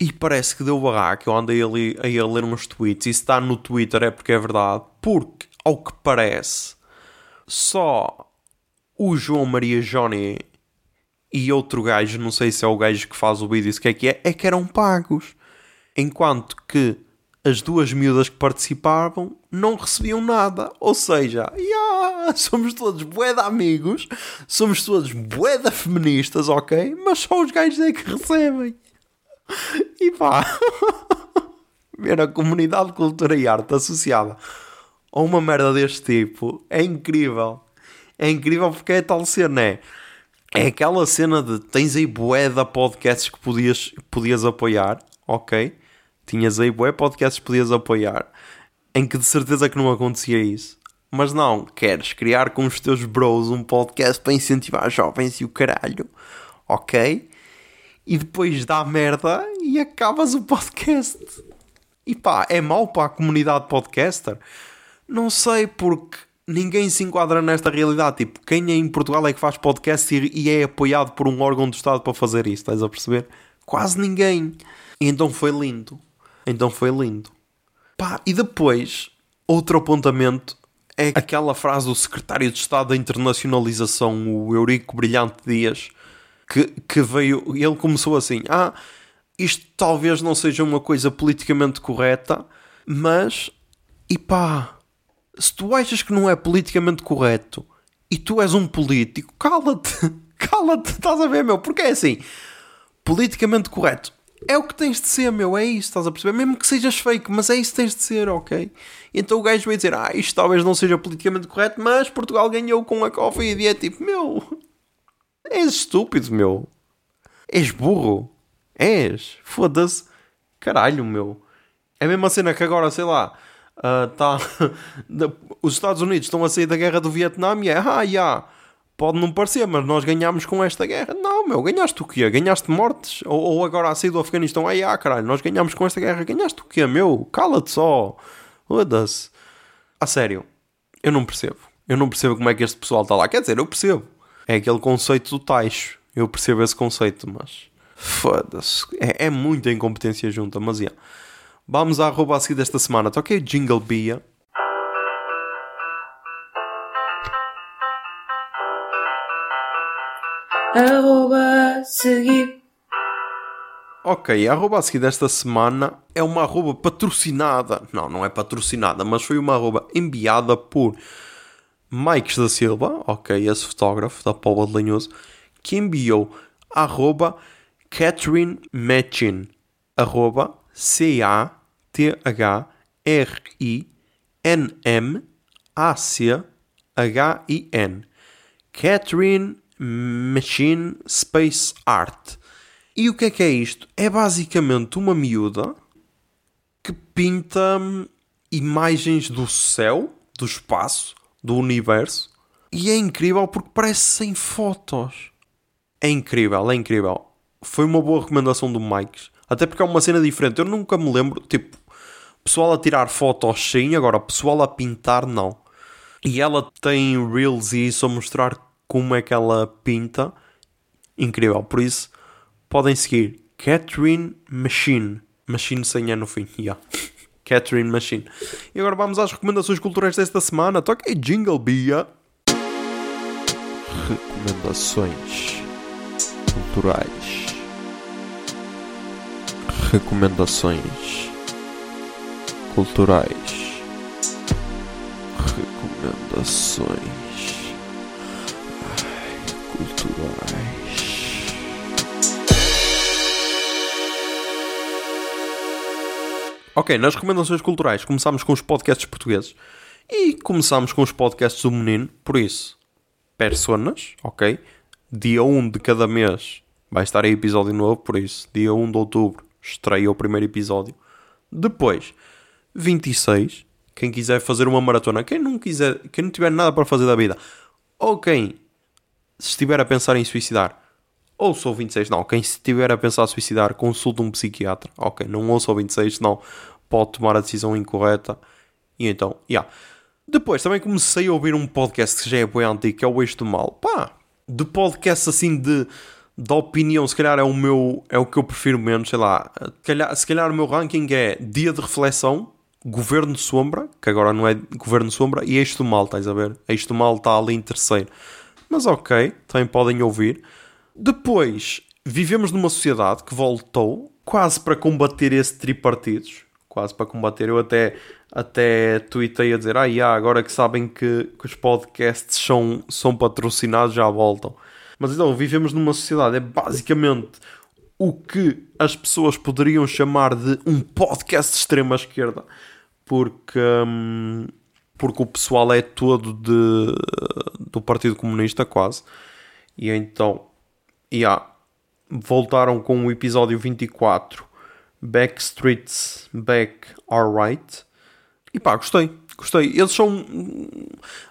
Speaker 1: E parece que deu barraco. Eu andei ali a, a ler uns tweets. E se está no Twitter é porque é verdade. Porque, ao que parece, só o João Maria Johnny e outro gajo, não sei se é o gajo que faz o vídeo, se que é que é, é que eram pagos. Enquanto que as duas miúdas que participavam não recebiam nada. Ou seja, yeah, [laughs] somos todos bué de amigos, somos todos bué de feministas, ok? Mas só os gajos é que recebem. [laughs] E pá, [laughs] ver a comunidade de cultura e arte associada a uma merda deste tipo é incrível. É incrível porque é tal cena, é, é aquela cena de tens aí bué de podcasts que podias, podias apoiar, ok? Tinhas aí bué podcasts que podias apoiar, em que de certeza que não acontecia isso. Mas não, queres criar com os teus bros um podcast para incentivar jovens e o caralho, ok? E depois dá merda e acabas o podcast. E pá, é mau para a comunidade podcaster? Não sei, porque ninguém se enquadra nesta realidade. Tipo, quem é em Portugal é que faz podcast e é apoiado por um órgão do Estado para fazer isso, estás a perceber? Quase ninguém. E então foi lindo. Então foi lindo. Pá, e depois, outro apontamento é aquela frase do secretário de Estado da Internacionalização, o Eurico Brilhante Dias, que, que veio. Ele começou assim: Ah, isto talvez não seja uma coisa politicamente correta, mas, e pá, se tu achas que não é politicamente correto e tu és um político, cala-te, [laughs] cala-te, estás a ver, meu? Porque é assim, politicamente correto é o que tens de ser, meu, é isso, estás a perceber? Mesmo que sejas fake, mas é isso que tens de ser, ok? Então o gajo vai dizer, ah, isto talvez não seja politicamente correto, mas Portugal ganhou com a Covid e é tipo, meu, és estúpido, meu, és burro, és, foda-se, caralho, meu. É a mesma cena que agora, sei lá, uh, tá, [laughs] os Estados Unidos estão a sair da guerra do Vietnã e é, ah, já. Yeah Pode não parecer, mas nós ganhámos com esta guerra. Não, meu, ganhaste o quê? Ganhaste mortes? Ou, ou agora a sair do Afeganistão? Ai, ah, caralho, nós ganhámos com esta guerra. Ganhaste o quê, meu? Cala-te só. Foda-se. A sério, eu não percebo. Eu não percebo como é que este pessoal está lá. Quer dizer, eu percebo. É aquele conceito do taixo. Eu percebo esse conceito, mas... Foda-se. É, é muita incompetência junta, mas yeah. Vamos à arroba a seguir desta semana. Toquei Jingle Bia.
Speaker 2: Arroba seguir.
Speaker 1: Ok, a arroba a seguir desta semana é uma arroba patrocinada. Não, não é patrocinada, mas foi uma arroba enviada por Mikes da Silva, ok, esse fotógrafo da Póvoa de Lanhoso, que enviou arroba Catherine Machin, arroba C-A-T-H-R-I-N-M-A-C-H-I-N. Catherine Machine Space Art. E o que é que é isto? É basicamente uma miúda que pinta hum, imagens do céu, do espaço, do universo. E é incrível porque parece sem fotos. É incrível, é incrível. Foi uma boa recomendação do Mike. Até porque é uma cena diferente. Eu nunca me lembro, tipo, pessoal a tirar fotos sim, agora pessoal a pintar não. E ela tem reels e isso a mostrar como é que ela pinta. Incrível. Por isso, podem seguir Catherine Machine. Machine sem é no fim. Yeah. [laughs] Catherine Machine. E agora vamos às recomendações culturais desta semana. Toquei Jingle Bia. Recomendações culturais. Recomendações culturais. Recomendações Ok, nas recomendações culturais começámos com os podcasts portugueses e começámos com os podcasts do menino, por isso, personas, ok? Dia 1 de cada mês vai estar aí episódio novo, por isso, dia 1 de outubro estreia o primeiro episódio. Depois, 26, quem quiser fazer uma maratona, quem não quiser, quem não tiver nada para fazer da vida, ou quem se estiver a pensar em suicidar, ouça o 26. Não, quem estiver a pensar em suicidar, consulte um psiquiatra. Ok, não ouça o 26, senão pode tomar a decisão incorreta. E então. Yeah. Depois também comecei a ouvir um podcast que já é bem antigo, que é o Eixo do Mal. Pá, de podcast assim de, de opinião, se calhar é o meu, é o que eu prefiro menos, sei lá. Se calhar, se calhar o meu ranking é Dia de Reflexão, Governo Sombra, que agora não é Governo Sombra, e Eixo do Mal, estás a ver? Eixo do Mal está ali em terceiro. Mas ok, também podem ouvir. Depois, vivemos numa sociedade que voltou quase para combater esse tripartidos. Quase para combater. Eu até, até tuitei a dizer: Ah, yeah, agora que sabem que, que os podcasts são, são patrocinados, já voltam. Mas então, vivemos numa sociedade, é basicamente o que as pessoas poderiam chamar de um podcast de extrema esquerda. Porque. Hum, porque o pessoal é todo de, do Partido Comunista, quase. E então, yeah, voltaram com o episódio 24, Backstreets Back Alright. E pá, gostei, gostei. Eles são,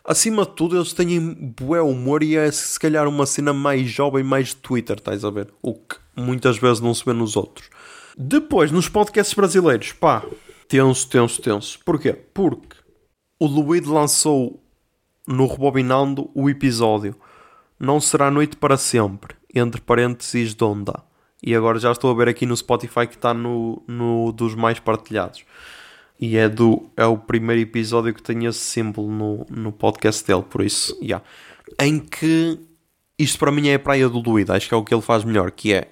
Speaker 1: acima de tudo, eles têm bué humor e é se calhar uma cena mais jovem, mais de Twitter, estás a ver? O que muitas vezes não se vê nos outros. Depois, nos podcasts brasileiros, pá, tenso, tenso, tenso. Porquê? Porque o Luíde lançou no Rebobinando o episódio Não Será Noite para Sempre, entre parênteses Donda. E agora já estou a ver aqui no Spotify que está no, no dos mais partilhados. E é, do, é o primeiro episódio que tem esse símbolo no, no podcast dele, por isso, yeah. Em que isto para mim é a praia do Luíde, acho que é o que ele faz melhor, que é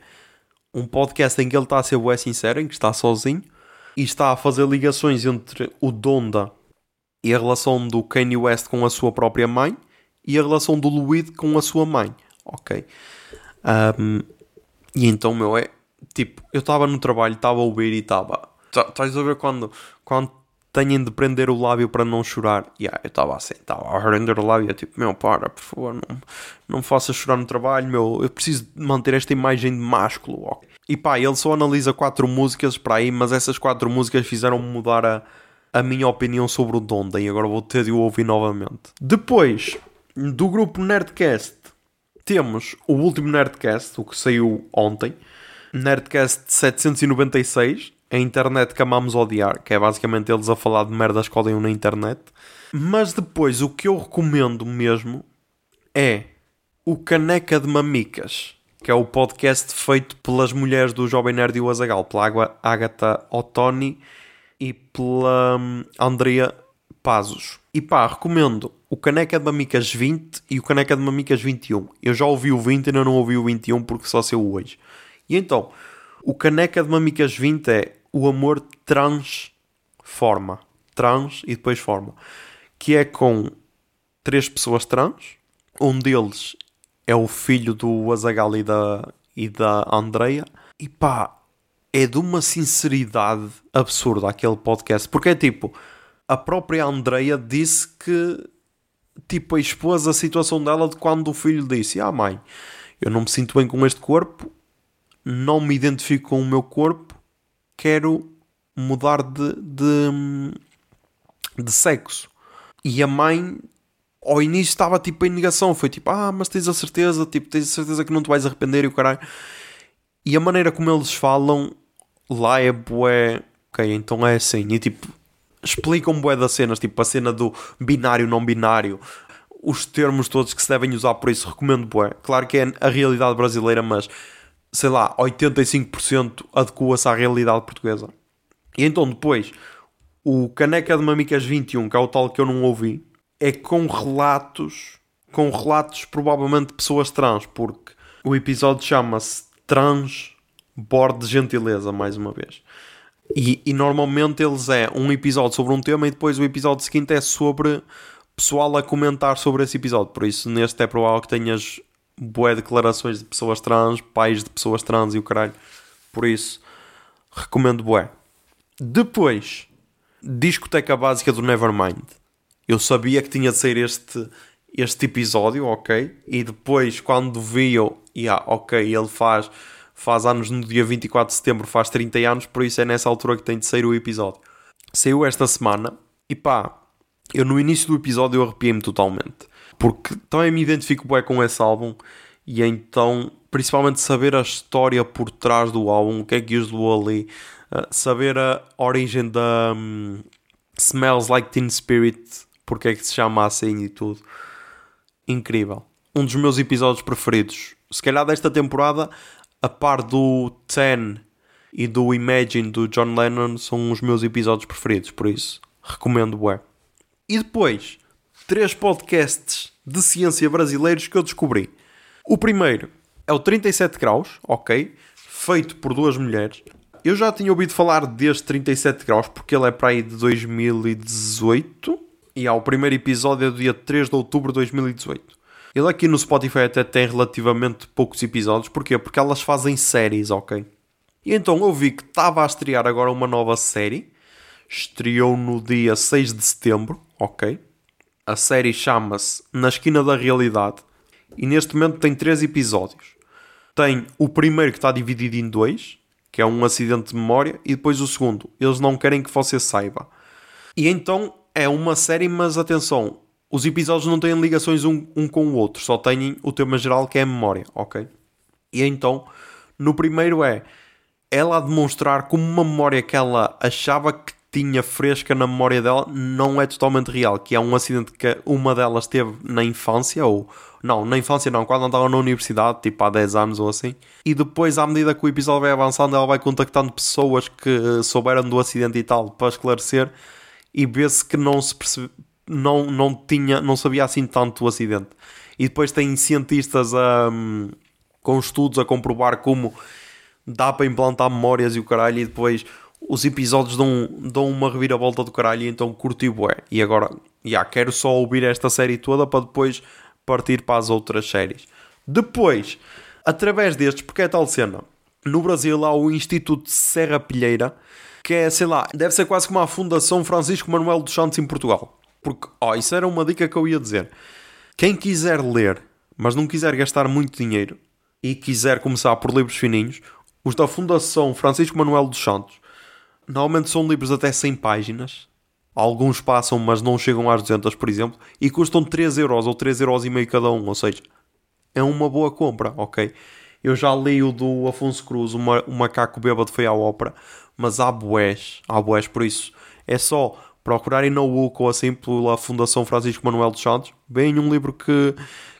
Speaker 1: um podcast em que ele está a ser bué sincero, em que está sozinho e está a fazer ligações entre o Donda e a relação do Kanye West com a sua própria mãe e a relação do Luid com a sua mãe, ok? Um, e então, meu, é tipo, eu estava no trabalho, estava a ouvir e estava. Estás a ver quando, quando têm de prender o lábio para não chorar? E yeah, eu estava assim, estava a prender o lábio, tipo, meu, para, por favor, não, não me faças chorar no trabalho, meu, eu preciso manter esta imagem de másculo, ok? E pá, ele só analisa quatro músicas para aí, mas essas quatro músicas fizeram-me mudar a, a minha opinião sobre o Donda e agora vou ter de o ouvir novamente. Depois do grupo Nerdcast, temos o último Nerdcast, o que saiu ontem, Nerdcast 796, a internet que amamos odiar, que é basicamente eles a falar de merdas que odeiam na internet. Mas depois o que eu recomendo mesmo é o Caneca de Mamicas que é o podcast feito pelas mulheres do Jovem Nerd e o Azagal, pela Agatha Ottoni e pela hum, Andrea Pazos. E pá, recomendo o Caneca de Mamicas 20 e o Caneca de Mamicas 21. Eu já ouvi o 20 e ainda não ouvi o 21 porque só saiu hoje. E então, o Caneca de Mamicas 20 é o amor transforma. Trans e depois forma. Que é com três pessoas trans. Um deles é o filho do Azagal e da, e da Andrea. E pá, é de uma sinceridade absurda aquele podcast. Porque é tipo, a própria Andrea disse que tipo, expôs a situação dela de quando o filho disse: Ah, mãe, eu não me sinto bem com este corpo, não me identifico com o meu corpo, quero mudar de, de, de sexo. E a mãe ao início estava tipo em negação, foi tipo, ah, mas tens a certeza, tipo, tens a certeza que não te vais arrepender e o caralho. E a maneira como eles falam lá é bué, ok, então é assim, e tipo, explicam bué das cenas, tipo a cena do binário, não binário, os termos todos que se devem usar, por isso recomendo bué. Claro que é a realidade brasileira, mas sei lá, 85% adequa-se à realidade portuguesa. E então depois, o Caneca de Mamicas 21, que é o tal que eu não ouvi, é com relatos, com relatos provavelmente de pessoas trans, porque o episódio chama-se Trans Borde de Gentileza, mais uma vez. E, e, normalmente eles é um episódio sobre um tema e depois o episódio seguinte é sobre pessoal a comentar sobre esse episódio. Por isso, neste é provável que tenhas boé declarações de pessoas trans, pais de pessoas trans e o caralho. Por isso, recomendo boé. Depois, discoteca básica do Nevermind eu sabia que tinha de ser este, este episódio, ok? E depois, quando vi eu, yeah, ok, ele faz, faz anos no dia 24 de setembro, faz 30 anos, por isso é nessa altura que tem de sair o episódio. Saiu esta semana e pá, eu no início do episódio eu arrepiei-me totalmente. Porque também me identifico bem com esse álbum e então, principalmente saber a história por trás do álbum, o que é que os levou ali, uh, saber a origem da um, Smells Like Teen Spirit porque é que se chama assim e tudo. Incrível. Um dos meus episódios preferidos. Se calhar desta temporada, a par do Ten e do Imagine do John Lennon, são os meus episódios preferidos, por isso recomendo bué. E depois, três podcasts de ciência brasileiros que eu descobri. O primeiro é o 37 graus, ok? Feito por duas mulheres. Eu já tinha ouvido falar deste 37 graus porque ele é para aí de 2018, e há o primeiro episódio é do dia 3 de outubro de 2018. Ele aqui no Spotify até tem relativamente poucos episódios. Porquê? Porque elas fazem séries, ok? E então eu vi que estava a estrear agora uma nova série. Estreou no dia 6 de setembro, ok? A série chama-se Na Esquina da Realidade. E neste momento tem três episódios. Tem o primeiro que está dividido em dois, que é um acidente de memória, e depois o segundo. Eles não querem que você saiba. E então é uma série, mas atenção, os episódios não têm ligações um, um com o outro, só têm o tema geral que é a memória, ok? E então, no primeiro é ela a demonstrar como uma memória que ela achava que tinha fresca na memória dela não é totalmente real, que é um acidente que uma delas teve na infância, ou não, na infância não, quando andava na universidade, tipo há 10 anos ou assim, e depois, à medida que o episódio vai avançando, ela vai contactando pessoas que souberam do acidente e tal para esclarecer e vê-se que não se percebe, não, não tinha, não sabia assim tanto o acidente. E depois tem cientistas a, com estudos a comprovar como dá para implantar memórias e o caralho, e depois os episódios dão, dão uma reviravolta do caralho, e então curti bué. E agora, já, quero só ouvir esta série toda para depois partir para as outras séries. Depois, através destes, porque é tal cena, no Brasil há o Instituto Serra Pilheira, que é, sei lá, deve ser quase como a Fundação Francisco Manuel dos Santos em Portugal. Porque, ó, isso era uma dica que eu ia dizer. Quem quiser ler, mas não quiser gastar muito dinheiro e quiser começar por livros fininhos, os da Fundação Francisco Manuel dos Santos normalmente são livros até 100 páginas. Alguns passam, mas não chegam às 200, por exemplo, e custam 3 euros ou 3 euros e meio cada um, ou seja, é uma boa compra, ok? Eu já li o do Afonso Cruz, uma, o Macaco Bêbado foi à ópera, mas há boés, há boés, por isso é só procurarem no UC ou assim pela Fundação Francisco Manuel dos Santos, bem um livro que,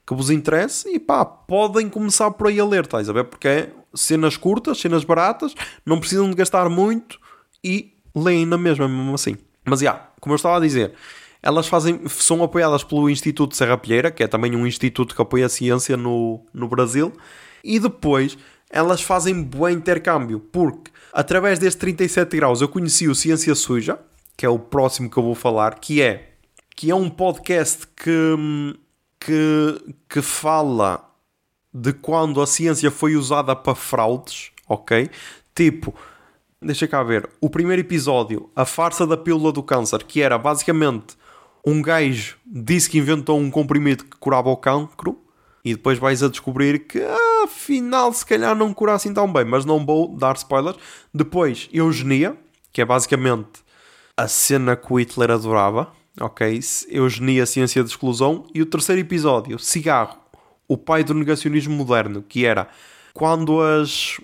Speaker 1: que vos interesse e pá, podem começar por aí a ler, estás a ver? Porque é cenas curtas, cenas baratas, não precisam de gastar muito e leem na mesma, mesmo assim. Mas já, yeah, como eu estava a dizer, elas fazem, são apoiadas pelo Instituto Serra Pilheira, que é também um instituto que apoia a ciência no, no Brasil, e depois elas fazem bom intercâmbio, porque através deste 37 graus eu conheci o Ciência Suja, que é o próximo que eu vou falar, que é que é um podcast que, que, que fala de quando a ciência foi usada para fraudes, ok? Tipo, deixa cá ver, o primeiro episódio, a farsa da pílula do câncer, que era basicamente um gajo disse que inventou um comprimido que curava o cancro e depois vais a descobrir que ah, afinal se calhar não cura assim tão bem, mas não vou dar spoilers. Depois, eugenia, que é basicamente a cena que o Hitler adorava, ok? Eugenia, ciência de exclusão. E o terceiro episódio, cigarro, o pai do negacionismo moderno, que era quando as,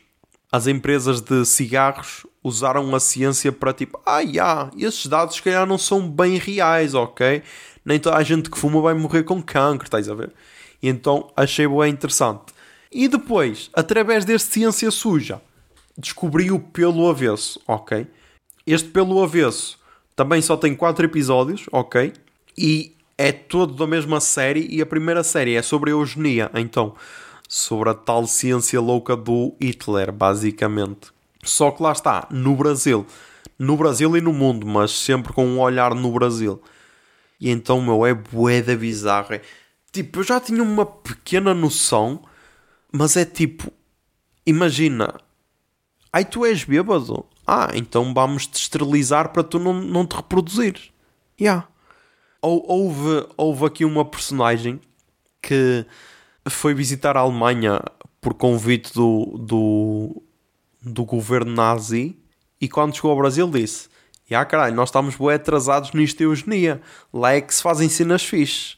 Speaker 1: as empresas de cigarros usaram a ciência para tipo, ah, yeah, esses dados se calhar não são bem reais, ok? Nem toda a gente que fuma vai morrer com cancro, estás a ver? E então achei bem interessante. E depois, através deste Ciência Suja, descobri o Pelo Avesso, ok? Este Pelo Avesso também só tem 4 episódios, ok? E é todo da mesma série e a primeira série é sobre a eugenia, então, sobre a tal ciência louca do Hitler, basicamente. Só que lá está, no Brasil. No Brasil e no mundo, mas sempre com um olhar no Brasil. E então, meu, é bué da bizarra. Tipo, eu já tinha uma pequena noção, mas é tipo, imagina, ai tu és bêbado? Ah, então vamos te esterilizar para tu não, não te reproduzir. Yeah. Ou, houve, houve aqui uma personagem que foi visitar a Alemanha por convite do, do, do governo nazi e quando chegou ao Brasil disse: Ya caralho, nós estamos bem atrasados nisto de eugenia. Lá é que se fazem cenas fixes.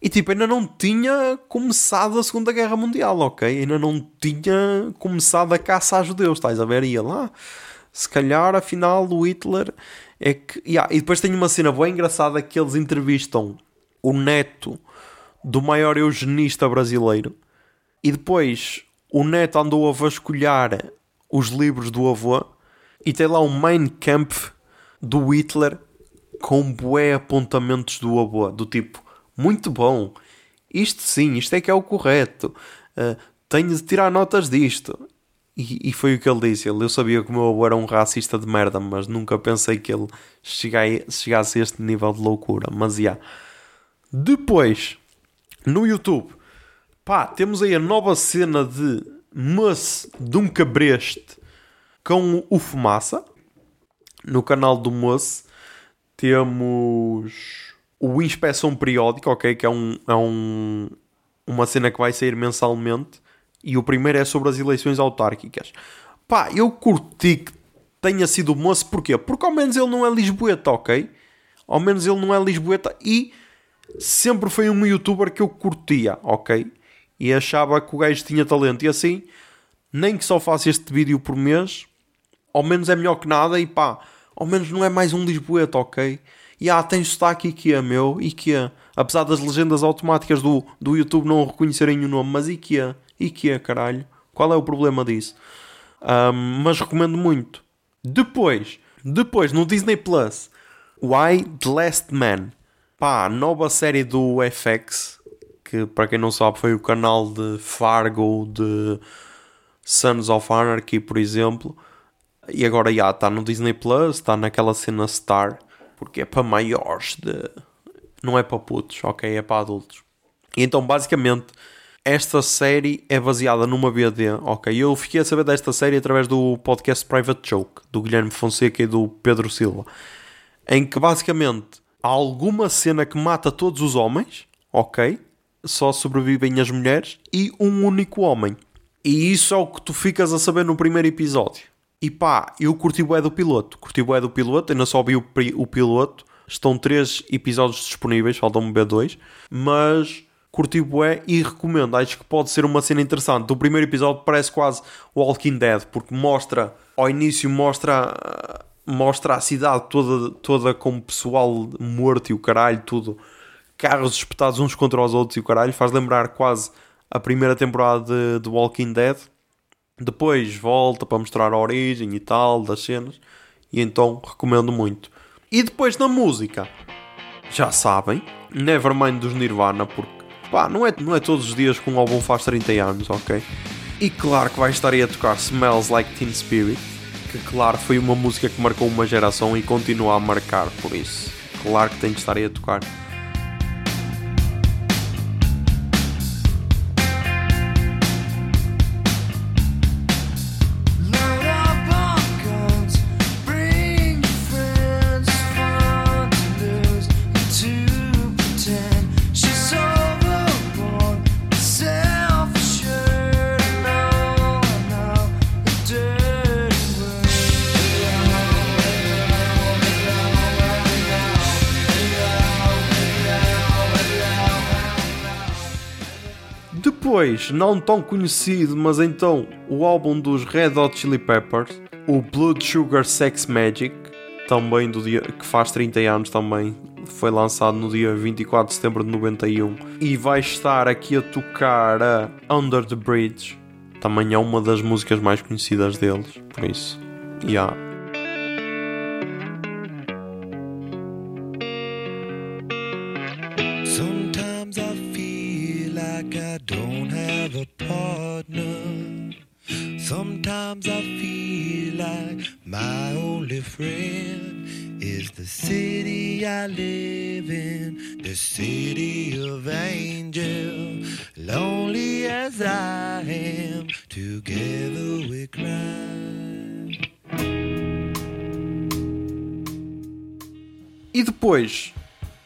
Speaker 1: E tipo, ainda não tinha começado a Segunda Guerra Mundial, ok? Ainda não tinha começado a caça a judeus, estás a ver? Ia lá. Se calhar, afinal, o Hitler é que. Yeah. E depois tem uma cena bem engraçada que eles entrevistam o neto do maior eugenista brasileiro. E depois o neto andou a vasculhar os livros do avô e tem lá um Mein Kampf do Hitler com bué apontamentos do avô, do tipo, muito bom, isto sim, isto é que é o correto, uh, tenho de tirar notas disto. E, e, foi o que ele disse. Ele, eu sabia que o meu avô era um racista de merda, mas nunca pensei que ele chegasse a este nível de loucura. Mas já. Yeah. Depois, no YouTube, pá, temos aí a nova cena de Moço de um Cabreste com o Fumaça. No canal do Moço temos o Inspeção Periódica, ok? Que é, um, é um, uma cena que vai sair mensalmente. E o primeiro é sobre as eleições autárquicas. Pá, eu curti que tenha sido moço, porquê? Porque ao menos ele não é lisboeta, ok? Ao menos ele não é lisboeta e sempre foi um youtuber que eu curtia, ok? E achava que o gajo tinha talento. E assim, nem que só faça este vídeo por mês, ao menos é melhor que nada. E pá, ao menos não é mais um Lisboeta, ok? E ah, tem sotaque IKEA, meu, IKEA. Apesar das legendas automáticas do, do YouTube não reconhecerem o nome, mas IKEA, IKEA, caralho. Qual é o problema disso? Um, mas recomendo muito. Depois, depois no Disney Plus, Why the Last Man. Pá, nova série do FX, que para quem não sabe foi o canal de Fargo, de Sons of Anarchy, por exemplo. E agora já está no Disney Plus, está naquela cena Star, porque é para maiores de. Não é para putos, ok? É para adultos. E então, basicamente, esta série é baseada numa BD, ok? Eu fiquei a saber desta série através do podcast Private Joke, do Guilherme Fonseca e do Pedro Silva, em que basicamente há alguma cena que mata todos os homens, ok? Só sobrevivem as mulheres e um único homem. E isso é o que tu ficas a saber no primeiro episódio. E pá, eu curti o do piloto. Curti o do piloto, ainda só vi o, o piloto. Estão três episódios disponíveis, faltam-me B2. Mas curti bué e recomendo. Acho que pode ser uma cena interessante. O primeiro episódio parece quase Walking Dead, porque mostra, ao início mostra mostra a cidade toda, toda com pessoal morto e o caralho, tudo. Carros espetados uns contra os outros e o caralho. Faz lembrar quase a primeira temporada de, de Walking Dead. Depois volta para mostrar a origem e tal das cenas. E então recomendo muito. E depois na música, já sabem, Nevermind dos Nirvana, porque Pá, não é, não é todos os dias que um álbum faz 30 anos, ok? E claro que vai estar aí a tocar Smells Like Teen Spirit, que claro foi uma música que marcou uma geração e continua a marcar, por isso. Claro que tem de estar aí a tocar. Depois, não tão conhecido, mas então o álbum dos Red Hot Chili Peppers, o Blood Sugar Sex Magic, também do dia que faz 30 anos também, foi lançado no dia 24 de setembro de 91 e vai estar aqui a tocar a Under the Bridge. Também é uma das músicas mais conhecidas deles, por isso. Yeah. Sometimes I feel like my only friend is the city I live in, the city of angels. Lonely as I am, together we cry. E depois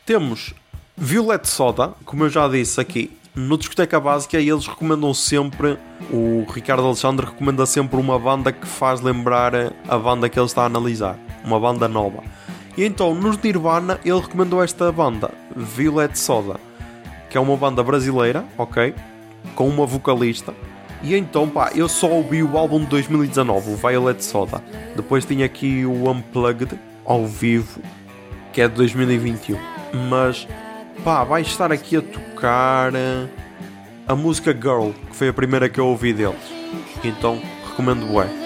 Speaker 1: temos Violet Soda, como eu já disse aqui, no Discoteca Básica eles recomendam sempre, o Ricardo Alexandre recomenda sempre uma banda que faz lembrar a banda que ele está a analisar, uma banda nova. E então, nos Nirvana, ele recomendou esta banda, Violet Soda, que é uma banda brasileira, ok? Com uma vocalista. E então, pá, eu só ouvi o álbum de 2019, o Violet Soda. Depois tinha aqui o Unplugged, ao vivo, que é de 2021. Mas Pá, vai estar aqui a tocar eh, a música Girl, que foi a primeira que eu ouvi deles. Então recomendo bem.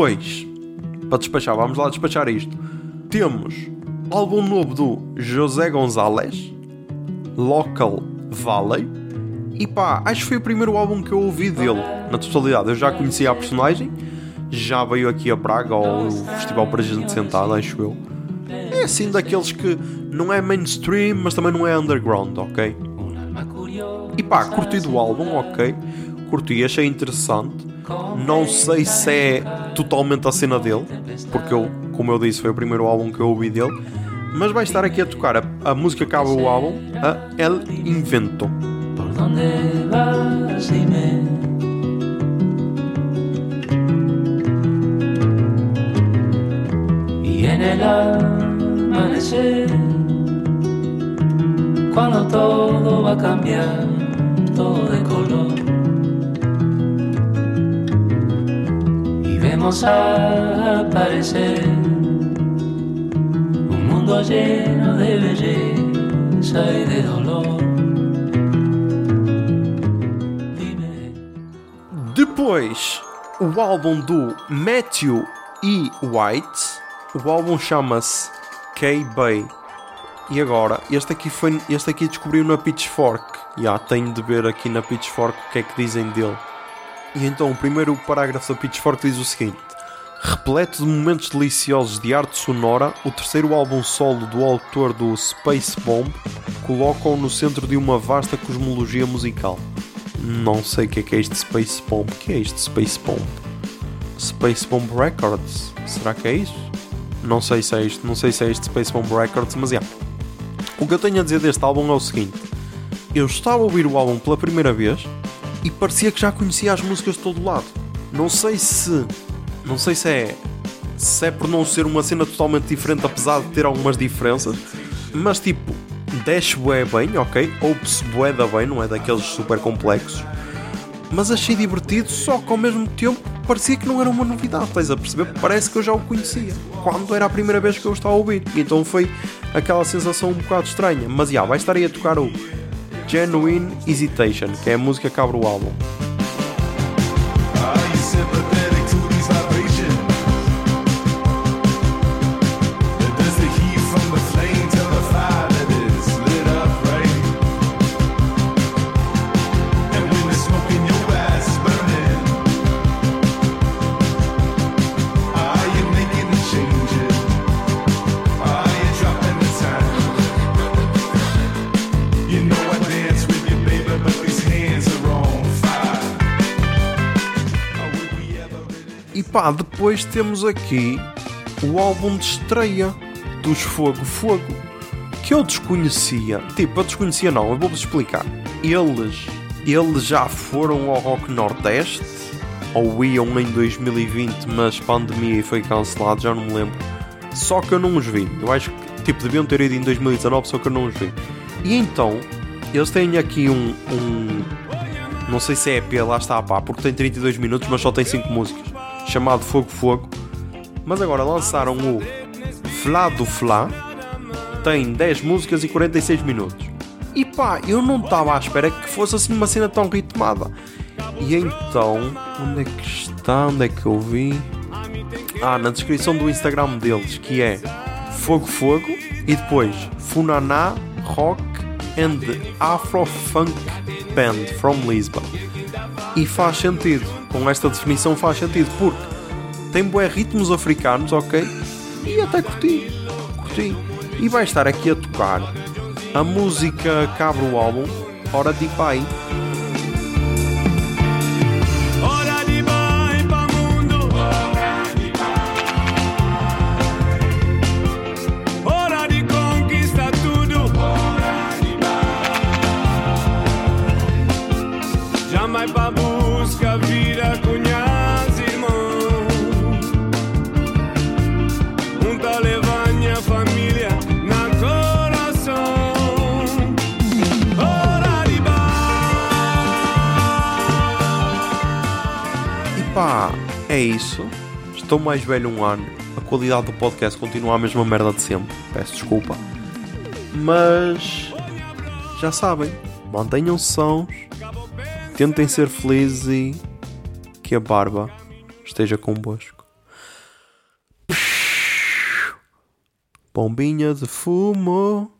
Speaker 1: Depois, para despachar, vamos lá despachar isto. Temos álbum novo do José Gonzalez, Local Valley. E pá, acho que foi o primeiro álbum que eu ouvi dele, na totalidade. Eu já conhecia a personagem, já veio aqui a Praga ao Festival para Gente Sentada, acho eu. É assim daqueles que não é mainstream, mas também não é underground, ok? E pá, curti do álbum, ok? Curti, achei interessante. Não sei se é totalmente a cena dele, porque eu, como eu disse, foi o primeiro álbum que eu ouvi dele. Mas vai estar aqui a tocar a, a música que acaba o álbum, a El Invento. Por donde vas, dime. En el amanecer, cuando todo va a cambiar,
Speaker 3: todo de color. Vemos aparecer un mundo lleno de belleza y de dolor.
Speaker 1: Depois, o álbum do Matthew E. White. O álbum chama-se K-Bay. E agora, este aqui, foi, este aqui descobriu na Pitchfork. Já tenho de ver aqui na Pitchfork o que é que dizem dele. E então, o primeiro parágrafo da Pitchfork diz o seguinte: Repleto de momentos deliciosos de arte sonora, o terceiro álbum solo do autor do Space Bomb coloca-o no centro de uma vasta cosmologia musical. Não sei o que é que é este Space Bomb. O que é este Space Bomb? Space Bomb Records? Será que é isso? Não sei se é isto, não sei se é este Space Bomb Records, mas é. O que eu tenho a dizer deste álbum é o seguinte: eu estava a ouvir o álbum pela primeira vez e parecia que já conhecia as músicas de todo lado. Não sei se. Não sei se é. Se é por não ser uma cena totalmente diferente, apesar de ter algumas diferenças, mas tipo, desce bué bem, ok? Ouve-se bué da bem, não é daqueles super complexos mas achei divertido, só que ao mesmo tempo parecia que não era uma novidade, estás a perceber? Parece que eu já o conhecia, quando era a primeira vez que eu estava a ouvir. Então foi aquela sensação um bocado estranha. Mas já, vai estar aí a tocar o Genuine Hesitation, que é a música que abre o álbum. Pá, depois temos aqui o álbum de estreia dos Fogo Fogo, que eu desconhecia. Tipo, eu desconhecia não, eu vou-vos explicar. Eles, eles já foram ao Rock Nordeste, ou iam em 2020, mas pandemia e foi cancelado, já não me lembro. Só que eu não os vi. Eu acho que, tipo, deviam ter ido em 2019, só que eu não os vi. E então, eles têm aqui um- um não sei se é EP, lá está, pá, porque tem 32 minutos, mas só tem 5 músicas. Chamado Fogo Fogo. Mas agora lançaram o Flá do Flá. Tem 10 músicas e 46 minutos. E pá, eu não estava à espera que fosse assim uma cena tão ritmada. E então, onde é que está? Onde é que eu vi? Ah, na descrição do Instagram deles, que é Fogo Fogo e depois Funaná Rock and Afro Funk Band from Lisbon. E faz sentido, com esta definição faz sentido, porque tem bué ritmos africanos, ok? E até curti, curti. E vai estar aqui a tocar a música que abre o álbum, Hora de Pai. Estou mais velho um ano. A qualidade do podcast continua a mesma merda de sempre. Peço desculpa. Mas já sabem, mantenham-se sãos, tentem ser felizes e que a barba esteja convosco. Bombinha de fumo.